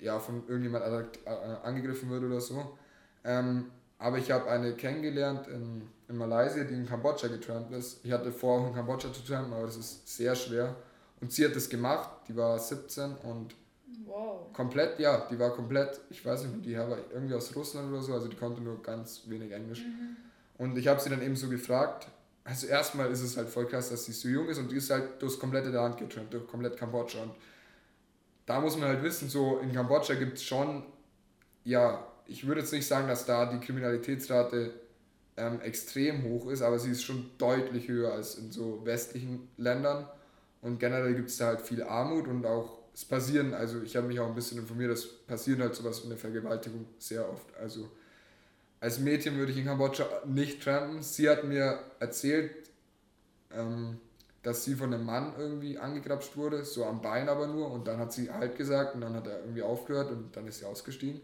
ja, von irgendjemand äh, angegriffen wird oder so. Ähm, aber ich habe eine kennengelernt in, in Malaysia, die in Kambodscha getrampt ist. Ich hatte vor, auch in Kambodscha zu trampen, aber das ist sehr schwer. Und sie hat das gemacht, die war 17 und wow. komplett, ja, die war komplett, ich weiß nicht, die war irgendwie aus Russland oder so, also die konnte nur ganz wenig Englisch. Mhm. Und ich habe sie dann eben so gefragt, also erstmal ist es halt voll krass, dass sie so jung ist und die ist halt durchs komplette Land getrennt, durch komplett Kambodscha. Und da muss man halt wissen, so in Kambodscha gibt es schon, ja, ich würde jetzt nicht sagen, dass da die Kriminalitätsrate ähm, extrem hoch ist, aber sie ist schon deutlich höher als in so westlichen Ländern. Und generell gibt es da halt viel Armut und auch, es passieren, also ich habe mich auch ein bisschen informiert, es passiert halt sowas wie eine Vergewaltigung sehr oft. Also als Mädchen würde ich in Kambodscha nicht trampen. Sie hat mir erzählt, ähm, dass sie von einem Mann irgendwie angegrapscht wurde, so am Bein aber nur. Und dann hat sie halt gesagt und dann hat er irgendwie aufgehört und dann ist sie ausgestiegen.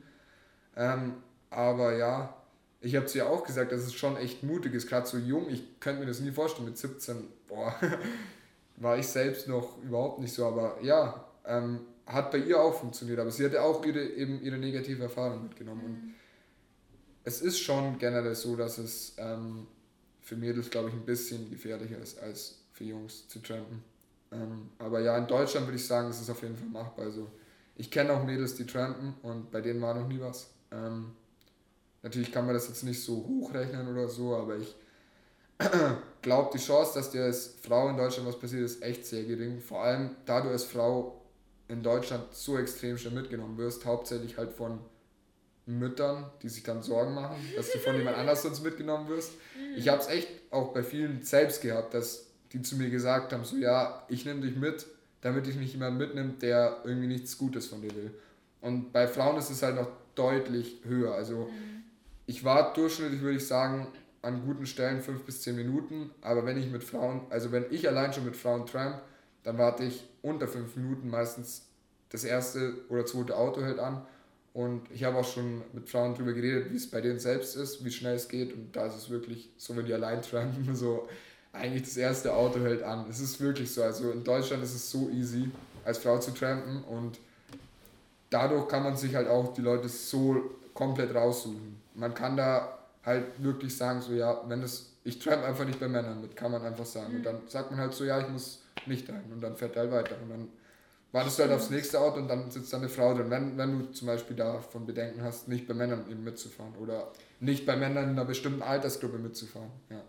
Ähm, aber ja, ich habe sie ja auch gesagt, dass es schon echt mutig ist, gerade so jung. Ich könnte mir das nie vorstellen, mit 17, boah, war ich selbst noch überhaupt nicht so. Aber ja, ähm, hat bei ihr auch funktioniert. Aber sie hatte auch ihre, eben ihre negative Erfahrung mitgenommen. Und mhm es ist schon generell so, dass es ähm, für Mädels, glaube ich, ein bisschen gefährlicher ist, als für Jungs zu trampen. Ähm, aber ja, in Deutschland würde ich sagen, es ist auf jeden Fall machbar. Also, ich kenne auch Mädels, die trampen und bei denen war noch nie was. Ähm, natürlich kann man das jetzt nicht so hochrechnen oder so, aber ich glaube, die Chance, dass dir als Frau in Deutschland was passiert, ist echt sehr gering. Vor allem, da du als Frau in Deutschland so extrem schnell mitgenommen wirst, hauptsächlich halt von Müttern, die sich dann Sorgen machen, dass du von jemand anders sonst mitgenommen wirst. Mhm. Ich habe es echt auch bei vielen selbst gehabt, dass die zu mir gesagt haben, so ja, ich nehme dich mit, damit ich nicht jemand mitnimmt, der irgendwie nichts Gutes von dir will. Und bei Frauen ist es halt noch deutlich höher. Also mhm. Ich war durchschnittlich, würde ich sagen, an guten Stellen fünf bis zehn Minuten, aber wenn ich mit Frauen, also wenn ich allein schon mit Frauen tramp, dann warte ich unter fünf Minuten meistens das erste oder zweite Auto hält an und ich habe auch schon mit Frauen darüber geredet, wie es bei denen selbst ist, wie schnell es geht. Und da ist es wirklich so, wenn die allein trampen, so eigentlich das erste Auto hält an. Es ist wirklich so. Also in Deutschland ist es so easy, als Frau zu trampen. Und dadurch kann man sich halt auch die Leute so komplett raussuchen. Man kann da halt wirklich sagen, so ja, wenn es, ich tramp einfach nicht bei Männern mit, kann man einfach sagen. Und dann sagt man halt so, ja, ich muss nicht dahin. Und dann fährt er halt weiter. Und dann wartest du halt aufs nächste Auto und dann sitzt da eine Frau drin. Wenn, wenn du zum Beispiel davon Bedenken hast, nicht bei Männern eben mitzufahren oder nicht bei Männern in einer bestimmten Altersgruppe mitzufahren. Ja.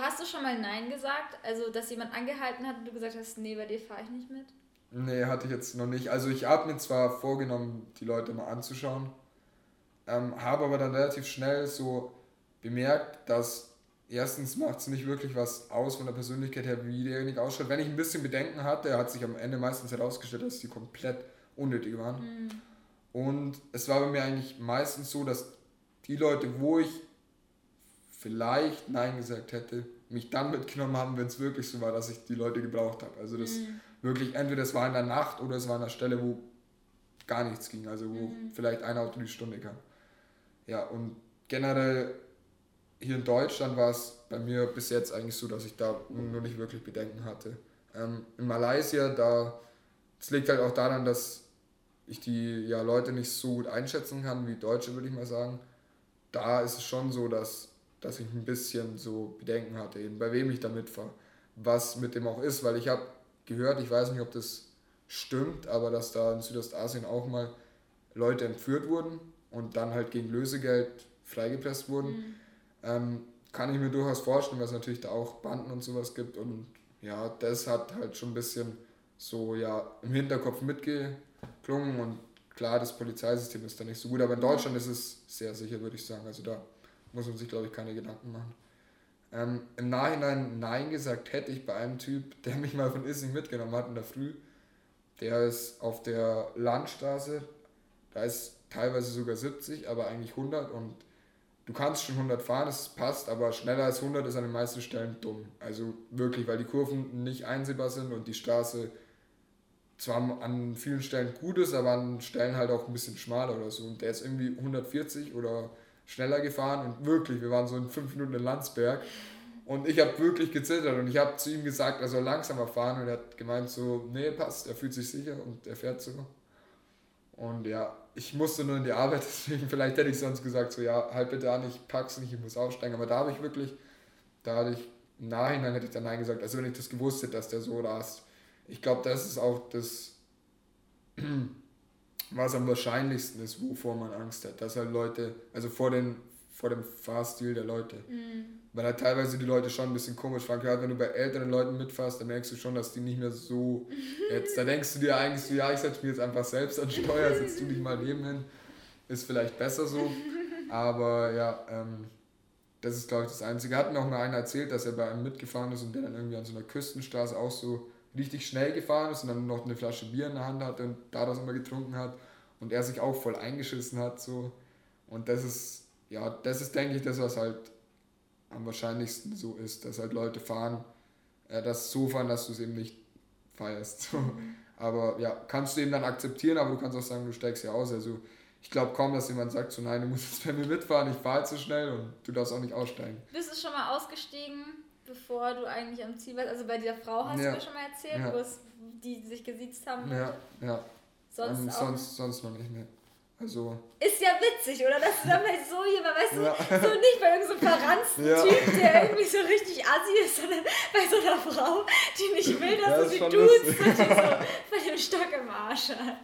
Hast du schon mal Nein gesagt? Also, dass jemand angehalten hat und du gesagt hast, nee, bei dir fahre ich nicht mit? Nee, hatte ich jetzt noch nicht. Also, ich habe mir zwar vorgenommen, die Leute mal anzuschauen, ähm, habe aber dann relativ schnell so bemerkt, dass erstens macht es nicht wirklich was aus von der Persönlichkeit her, wie derjenige ausschaut. Wenn ich ein bisschen Bedenken hatte, hat sich am Ende meistens herausgestellt, dass die komplett unnötig waren. Mhm. Und es war bei mir eigentlich meistens so, dass die Leute, wo ich vielleicht Nein gesagt hätte, mich dann mitgenommen haben, wenn es wirklich so war, dass ich die Leute gebraucht habe. Also das mhm. wirklich, entweder es war in der Nacht oder es war an der Stelle, wo gar nichts ging, also wo mhm. vielleicht ein Auto die Stunde kam. Ja, und generell hier in Deutschland war es bei mir bis jetzt eigentlich so, dass ich da nur nicht wirklich Bedenken hatte. Ähm, in Malaysia, da, es liegt halt auch daran, dass ich die ja, Leute nicht so gut einschätzen kann wie Deutsche, würde ich mal sagen. Da ist es schon so, dass, dass ich ein bisschen so Bedenken hatte, eben bei wem ich da mitfahre. Was mit dem auch ist, weil ich habe gehört, ich weiß nicht, ob das stimmt, aber dass da in Südostasien auch mal Leute entführt wurden und dann halt gegen Lösegeld freigepresst wurden. Mhm. Ähm, kann ich mir durchaus vorstellen, weil es natürlich da auch Banden und sowas gibt und ja, das hat halt schon ein bisschen so ja im Hinterkopf mitgeklungen und klar, das Polizeisystem ist da nicht so gut, aber in Deutschland ist es sehr sicher, würde ich sagen. Also da muss man sich, glaube ich, keine Gedanken machen. Ähm, Im Nachhinein Nein gesagt hätte ich bei einem Typ, der mich mal von Issing mitgenommen hat in der Früh. Der ist auf der Landstraße, da ist teilweise sogar 70, aber eigentlich 100 und du kannst schon 100 fahren, es passt, aber schneller als 100 ist an den meisten Stellen dumm. Also wirklich, weil die Kurven nicht einsehbar sind und die Straße zwar an vielen Stellen gut ist, aber an Stellen halt auch ein bisschen schmaler oder so. Und der ist irgendwie 140 oder schneller gefahren und wirklich, wir waren so in 5 Minuten in Landsberg und ich habe wirklich gezittert und ich habe zu ihm gesagt, er soll langsamer fahren und er hat gemeint so, nee, passt, er fühlt sich sicher und er fährt so. Und ja, ich musste nur in die Arbeit, deswegen vielleicht hätte ich sonst gesagt, so ja, halt bitte an, ich pack's nicht, ich muss aussteigen. Aber da habe ich wirklich, da hatte ich im Nachhinein hätte ich dann Nein gesagt, also wenn ich das gewusst hätte, dass der so rast. Ich glaube, das ist auch das, was am wahrscheinlichsten ist, wovor man Angst hat. Dass halt Leute, also vor, den, vor dem Fahrstil der Leute. Mhm weil halt teilweise die Leute schon ein bisschen komisch fahren. Gerade wenn du bei älteren Leuten mitfährst, dann merkst du schon, dass die nicht mehr so jetzt, da denkst du dir eigentlich so, ja, ich setze mich jetzt einfach selbst an Steuer, setzt du dich mal neben hin. Ist vielleicht besser so. Aber ja, ähm, das ist glaube ich das Einzige. Hat mir auch mal einer erzählt, dass er bei einem mitgefahren ist und der dann irgendwie an so einer Küstenstraße auch so richtig schnell gefahren ist und dann noch eine Flasche Bier in der Hand hatte und da das immer getrunken hat und er sich auch voll eingeschissen hat so. Und das ist, ja, das ist denke ich das, was halt am wahrscheinlichsten so ist, dass halt Leute fahren, äh, das so fahren, dass du es eben nicht feierst. Mhm. aber ja, kannst du eben dann akzeptieren, aber du kannst auch sagen, du steigst ja aus. Also ich glaube kaum, dass jemand sagt, so nein, du musst jetzt bei mir mitfahren, ich fahre zu schnell und du darfst auch nicht aussteigen. Bist du schon mal ausgestiegen, bevor du eigentlich am Ziel warst? Also bei dieser Frau hast ja. du mir schon mal erzählt, ja. wo es, die sich gesiezt haben? Ja, ja. Sonst, ähm, sonst, sonst noch nicht, ne. Also. Ist ja witzig, oder? Dass du dann bei so jemand, weißt ja. du, so nicht bei irgendeinem so verranzten ja. Typ, der irgendwie so richtig assi ist, sondern bei so einer Frau, die nicht will, dass ja, du sie tust und die so bei dem Stock im Arsch hat.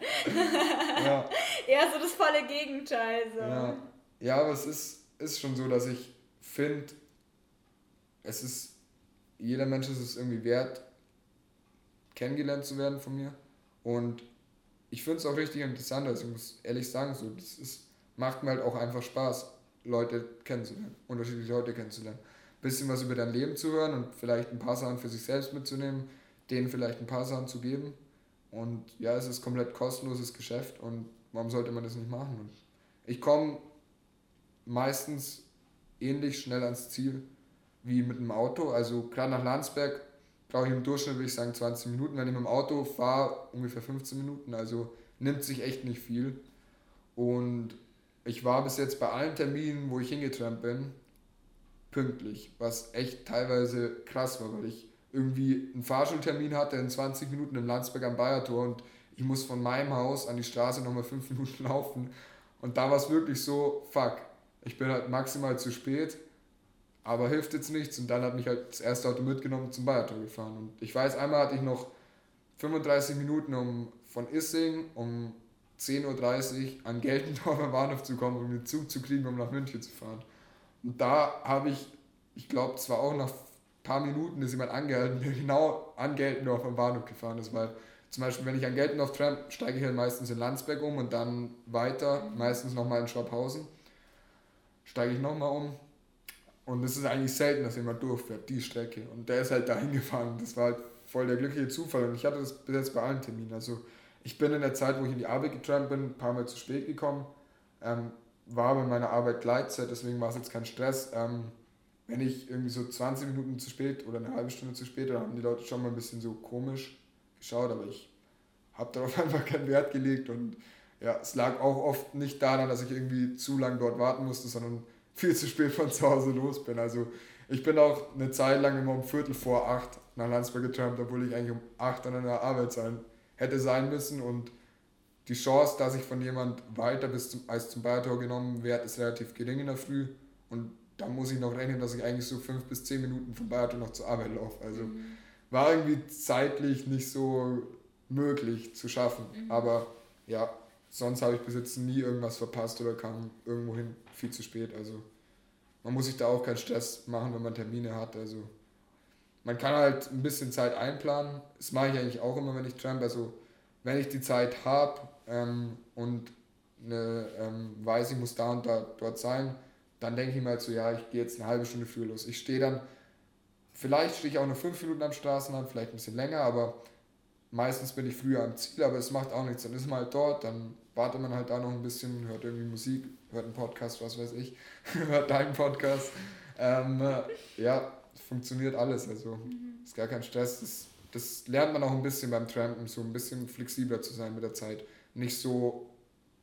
Ja. Eher so das volle Gegenteil. So. Ja. ja, aber es ist, ist schon so, dass ich finde, es ist, jeder Mensch ist es irgendwie wert, kennengelernt zu werden von mir. Und ich finde es auch richtig interessant, also ich muss ehrlich sagen, so, das ist, macht mir halt auch einfach Spaß, Leute kennenzulernen, unterschiedliche Leute kennenzulernen. Ein bisschen was über dein Leben zu hören und vielleicht ein paar Sachen für sich selbst mitzunehmen, denen vielleicht ein paar Sachen zu geben. Und ja, es ist komplett kostenloses Geschäft und warum sollte man das nicht machen? Und ich komme meistens ähnlich schnell ans Ziel wie mit dem Auto. Also gerade nach Landsberg brauche ich im Durchschnitt, würde ich sagen, 20 Minuten. Wenn ich mit dem Auto fahre, ungefähr 15 Minuten. Also nimmt sich echt nicht viel. Und ich war bis jetzt bei allen Terminen, wo ich hingetrennt bin, pünktlich. Was echt teilweise krass war, weil ich irgendwie einen Fahrschultermin hatte in 20 Minuten im Landsberg am Bayertor und ich muss von meinem Haus an die Straße nochmal 5 Minuten laufen. Und da war es wirklich so, fuck, ich bin halt maximal zu spät aber hilft jetzt nichts. Und dann hat mich halt das erste Auto mitgenommen zum Bayertor gefahren. Und ich weiß, einmal hatte ich noch 35 Minuten, um von Issing um 10.30 Uhr an Geltendorfer Bahnhof zu kommen, um den Zug zu kriegen, um nach München zu fahren. Und da habe ich, ich glaube, zwar auch nach ein paar Minuten ist jemand angehalten, der genau an Geltendorf am Bahnhof gefahren ist, weil zum Beispiel, wenn ich an Geltendorf tram, steige ich halt meistens in Landsberg um und dann weiter, meistens nochmal in Schwabhausen. Steige ich nochmal um, und es ist eigentlich selten, dass jemand durchfährt, die Strecke. Und der ist halt dahin gefahren. Das war halt voll der glückliche Zufall. Und ich hatte das bis jetzt bei allen Terminen. Also ich bin in der Zeit, wo ich in die Arbeit getrampt bin, ein paar Mal zu spät gekommen. Ähm, war aber in meiner Arbeit Gleitzeit, deswegen war es jetzt kein Stress. Ähm, wenn ich irgendwie so 20 Minuten zu spät oder eine halbe Stunde zu spät, dann haben die Leute schon mal ein bisschen so komisch geschaut, aber ich habe darauf einfach keinen Wert gelegt und ja, es lag auch oft nicht daran, dass ich irgendwie zu lange dort warten musste, sondern viel zu spät von zu Hause los bin. Also ich bin auch eine Zeit lang immer um Viertel vor acht nach Landsberg getrampt, obwohl ich eigentlich um acht an der Arbeit sein hätte sein müssen und die Chance, dass ich von jemand weiter bis zum, als zum Bayertor genommen werde, ist relativ gering in der Früh und da muss ich noch rechnen, dass ich eigentlich so fünf bis zehn Minuten vom Bayertor noch zur Arbeit laufe. Also mhm. war irgendwie zeitlich nicht so möglich zu schaffen. Mhm. Aber ja, sonst habe ich bis jetzt nie irgendwas verpasst oder kam irgendwohin viel zu spät. Also man muss sich da auch keinen Stress machen, wenn man Termine hat. Also man kann halt ein bisschen Zeit einplanen. Das mache ich eigentlich auch immer, wenn ich tramp. Also wenn ich die Zeit habe ähm, und eine, ähm, weiß, ich muss da und da dort sein, dann denke ich mir halt so, ja, ich gehe jetzt eine halbe Stunde früher los. Ich stehe dann, vielleicht stehe ich auch nur fünf Minuten am Straßenrand, vielleicht ein bisschen länger, aber meistens bin ich früher am Ziel, aber es macht auch nichts. Dann ist man halt dort, dann wartet man halt da noch ein bisschen, hört irgendwie Musik, hört einen Podcast, was weiß ich, hört deinen Podcast. Ähm, äh, ja, funktioniert alles. Also mhm. ist gar kein Stress. Das, das lernt man auch ein bisschen beim Trampen, so ein bisschen flexibler zu sein mit der Zeit. Nicht so,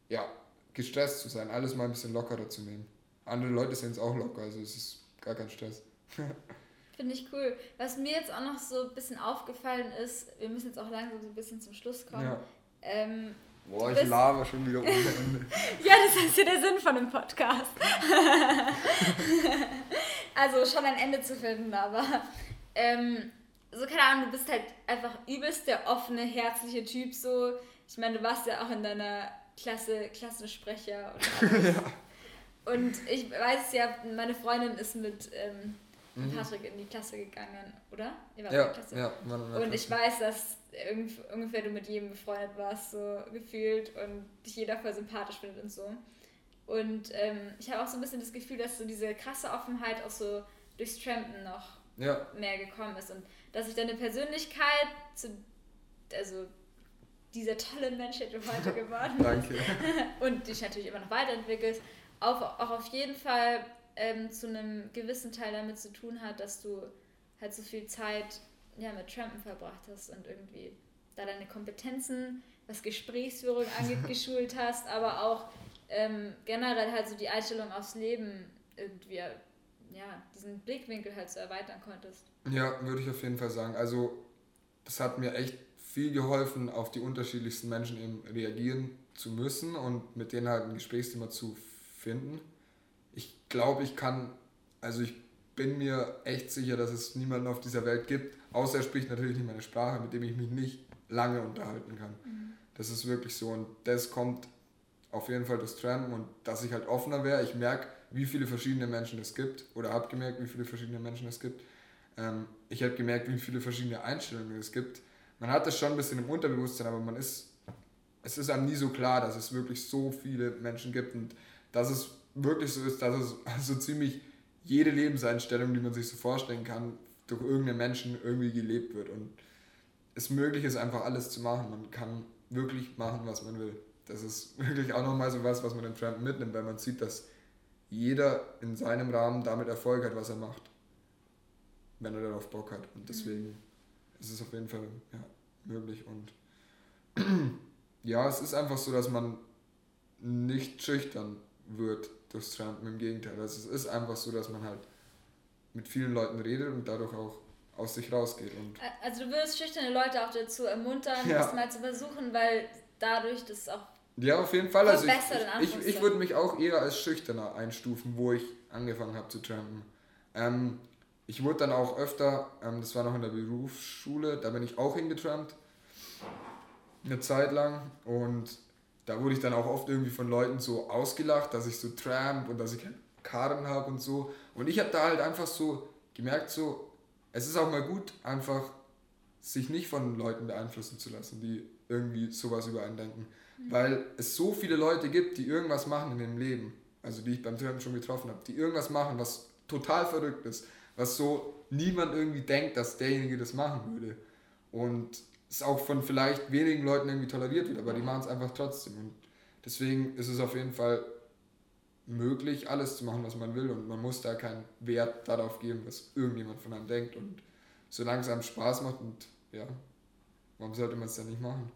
ja, gestresst zu sein, alles mal ein bisschen lockerer zu nehmen. Andere Leute sehen es auch locker, also es ist gar kein Stress. Finde ich cool. Was mir jetzt auch noch so ein bisschen aufgefallen ist, wir müssen jetzt auch langsam so ein bisschen zum Schluss kommen. Ja. Ähm, Boah, ich laber schon wieder ohne Ende. ja, das ist ja der Sinn von einem Podcast. also schon ein Ende zu finden, aber ähm, so keine Ahnung, du bist halt einfach übelst der offene, herzliche Typ so. Ich meine, du warst ja auch in deiner Klasse Klassensprecher und ja. Und ich weiß ja, meine Freundin ist mit ähm, mhm. Patrick in die Klasse gegangen, oder? ja, ja. und ich weiß, dass ungefähr du mit jedem befreundet warst, so gefühlt und dich jeder voll sympathisch findet und so. Und ähm, ich habe auch so ein bisschen das Gefühl, dass so diese krasse Offenheit auch so durchs Trampen noch ja. mehr gekommen ist und dass sich deine Persönlichkeit zu, also dieser tolle Mensch, der du heute geworden bist und dich natürlich immer noch weiterentwickelst, auch, auch auf jeden Fall ähm, zu einem gewissen Teil damit zu tun hat, dass du halt so viel Zeit ja, mit Trampen verbracht hast und irgendwie da deine Kompetenzen, was Gesprächsführung angeht, geschult hast, aber auch ähm, generell halt so die Einstellung aufs Leben irgendwie, ja, diesen Blickwinkel halt so erweitern konntest. Ja, würde ich auf jeden Fall sagen. Also, das hat mir echt viel geholfen, auf die unterschiedlichsten Menschen eben reagieren zu müssen und mit denen halt ein Gesprächsthema zu finden. Ich glaube, ich kann, also ich bin mir echt sicher, dass es niemanden auf dieser Welt gibt, außer er spricht natürlich nicht meine Sprache, mit dem ich mich nicht lange unterhalten kann. Mhm. Das ist wirklich so und das kommt auf jeden Fall durchs Trampen und dass ich halt offener wäre. Ich merke, wie viele verschiedene Menschen es gibt oder habe gemerkt, wie viele verschiedene Menschen es gibt. Ähm, ich habe gemerkt, wie viele verschiedene Einstellungen es gibt. Man hat das schon ein bisschen im Unterbewusstsein, aber man ist, es ist einem nie so klar, dass es wirklich so viele Menschen gibt und dass es wirklich so ist, dass es so ziemlich jede Lebenseinstellung, die man sich so vorstellen kann, durch irgendeinen Menschen irgendwie gelebt wird. Und es möglich ist, einfach alles zu machen. Man kann wirklich machen, was man will. Das ist wirklich auch nochmal so was, was man in Tramp mitnimmt, weil man sieht, dass jeder in seinem Rahmen damit Erfolg hat, was er macht. Wenn er darauf Bock hat. Und deswegen mhm. ist es auf jeden Fall ja, möglich. Und ja, es ist einfach so, dass man nicht schüchtern wird durchs Trampen. Im Gegenteil. Also es ist einfach so, dass man halt mit vielen Leuten redet und dadurch auch aus sich rausgeht. Und also du würdest schüchterne Leute auch dazu ermuntern, ja. das mal zu versuchen, weil dadurch das auch ja, auf jeden Fall. Also ich, ich, ich, ich, würde mich auch eher als schüchterner einstufen, wo ich angefangen habe zu trampen. Ähm, ich wurde dann auch öfter, ähm, das war noch in der Berufsschule, da bin ich auch hingetrampt. Eine Zeit lang. Und da wurde ich dann auch oft irgendwie von Leuten so ausgelacht, dass ich so tramp und dass ich halt Karren habe und so. Und ich habe da halt einfach so gemerkt, so, es ist auch mal gut, einfach sich nicht von Leuten beeinflussen zu lassen, die irgendwie sowas über einen denken. Mhm. Weil es so viele Leute gibt, die irgendwas machen in dem Leben, also die ich beim Trampen schon getroffen habe, die irgendwas machen, was total verrückt ist, was so niemand irgendwie denkt, dass derjenige das machen würde. Und es auch von vielleicht wenigen Leuten irgendwie toleriert wird, aber die machen es einfach trotzdem. Und deswegen ist es auf jeden Fall möglich, alles zu machen, was man will und man muss da keinen Wert darauf geben, was irgendjemand von einem denkt. Und solange es einem Spaß macht und ja, warum sollte man es dann nicht machen?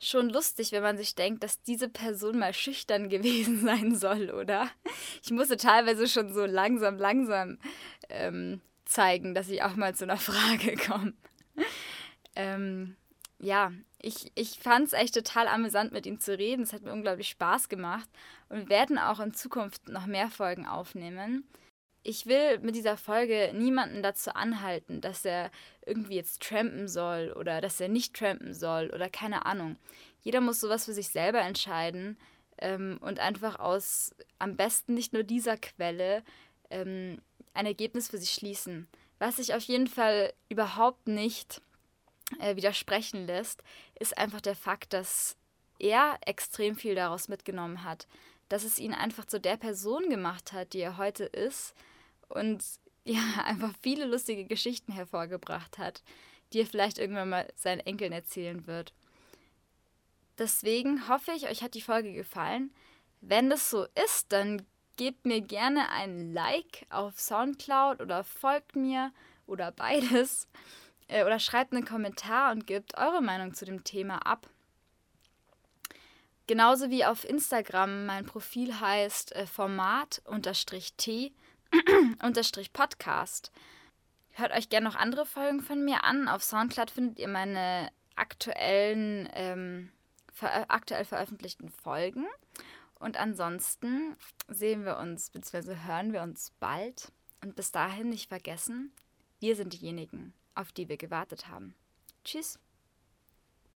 schon lustig, wenn man sich denkt, dass diese Person mal schüchtern gewesen sein soll, oder? Ich musste teilweise schon so langsam, langsam ähm, zeigen, dass ich auch mal zu einer Frage komme. ähm, ja, ich, ich fand es echt total amüsant, mit ihm zu reden. Es hat mir unglaublich Spaß gemacht. Und wir werden auch in Zukunft noch mehr Folgen aufnehmen. Ich will mit dieser Folge niemanden dazu anhalten, dass er irgendwie jetzt trampen soll oder dass er nicht trampen soll oder keine Ahnung. Jeder muss sowas für sich selber entscheiden ähm, und einfach aus am besten nicht nur dieser Quelle ähm, ein Ergebnis für sich schließen. Was sich auf jeden Fall überhaupt nicht äh, widersprechen lässt, ist einfach der Fakt, dass er extrem viel daraus mitgenommen hat. Dass es ihn einfach zu der Person gemacht hat, die er heute ist. Und ja, einfach viele lustige Geschichten hervorgebracht hat, die er vielleicht irgendwann mal seinen Enkeln erzählen wird. Deswegen hoffe ich, euch hat die Folge gefallen. Wenn das so ist, dann gebt mir gerne ein Like auf Soundcloud oder folgt mir oder beides. Äh, oder schreibt einen Kommentar und gebt eure Meinung zu dem Thema ab. Genauso wie auf Instagram mein Profil heißt äh, Format-T Podcast. Hört euch gerne noch andere Folgen von mir an. Auf Soundcloud findet ihr meine aktuellen, ähm, ver aktuell veröffentlichten Folgen. Und ansonsten sehen wir uns bzw. hören wir uns bald. Und bis dahin nicht vergessen, wir sind diejenigen, auf die wir gewartet haben. Tschüss.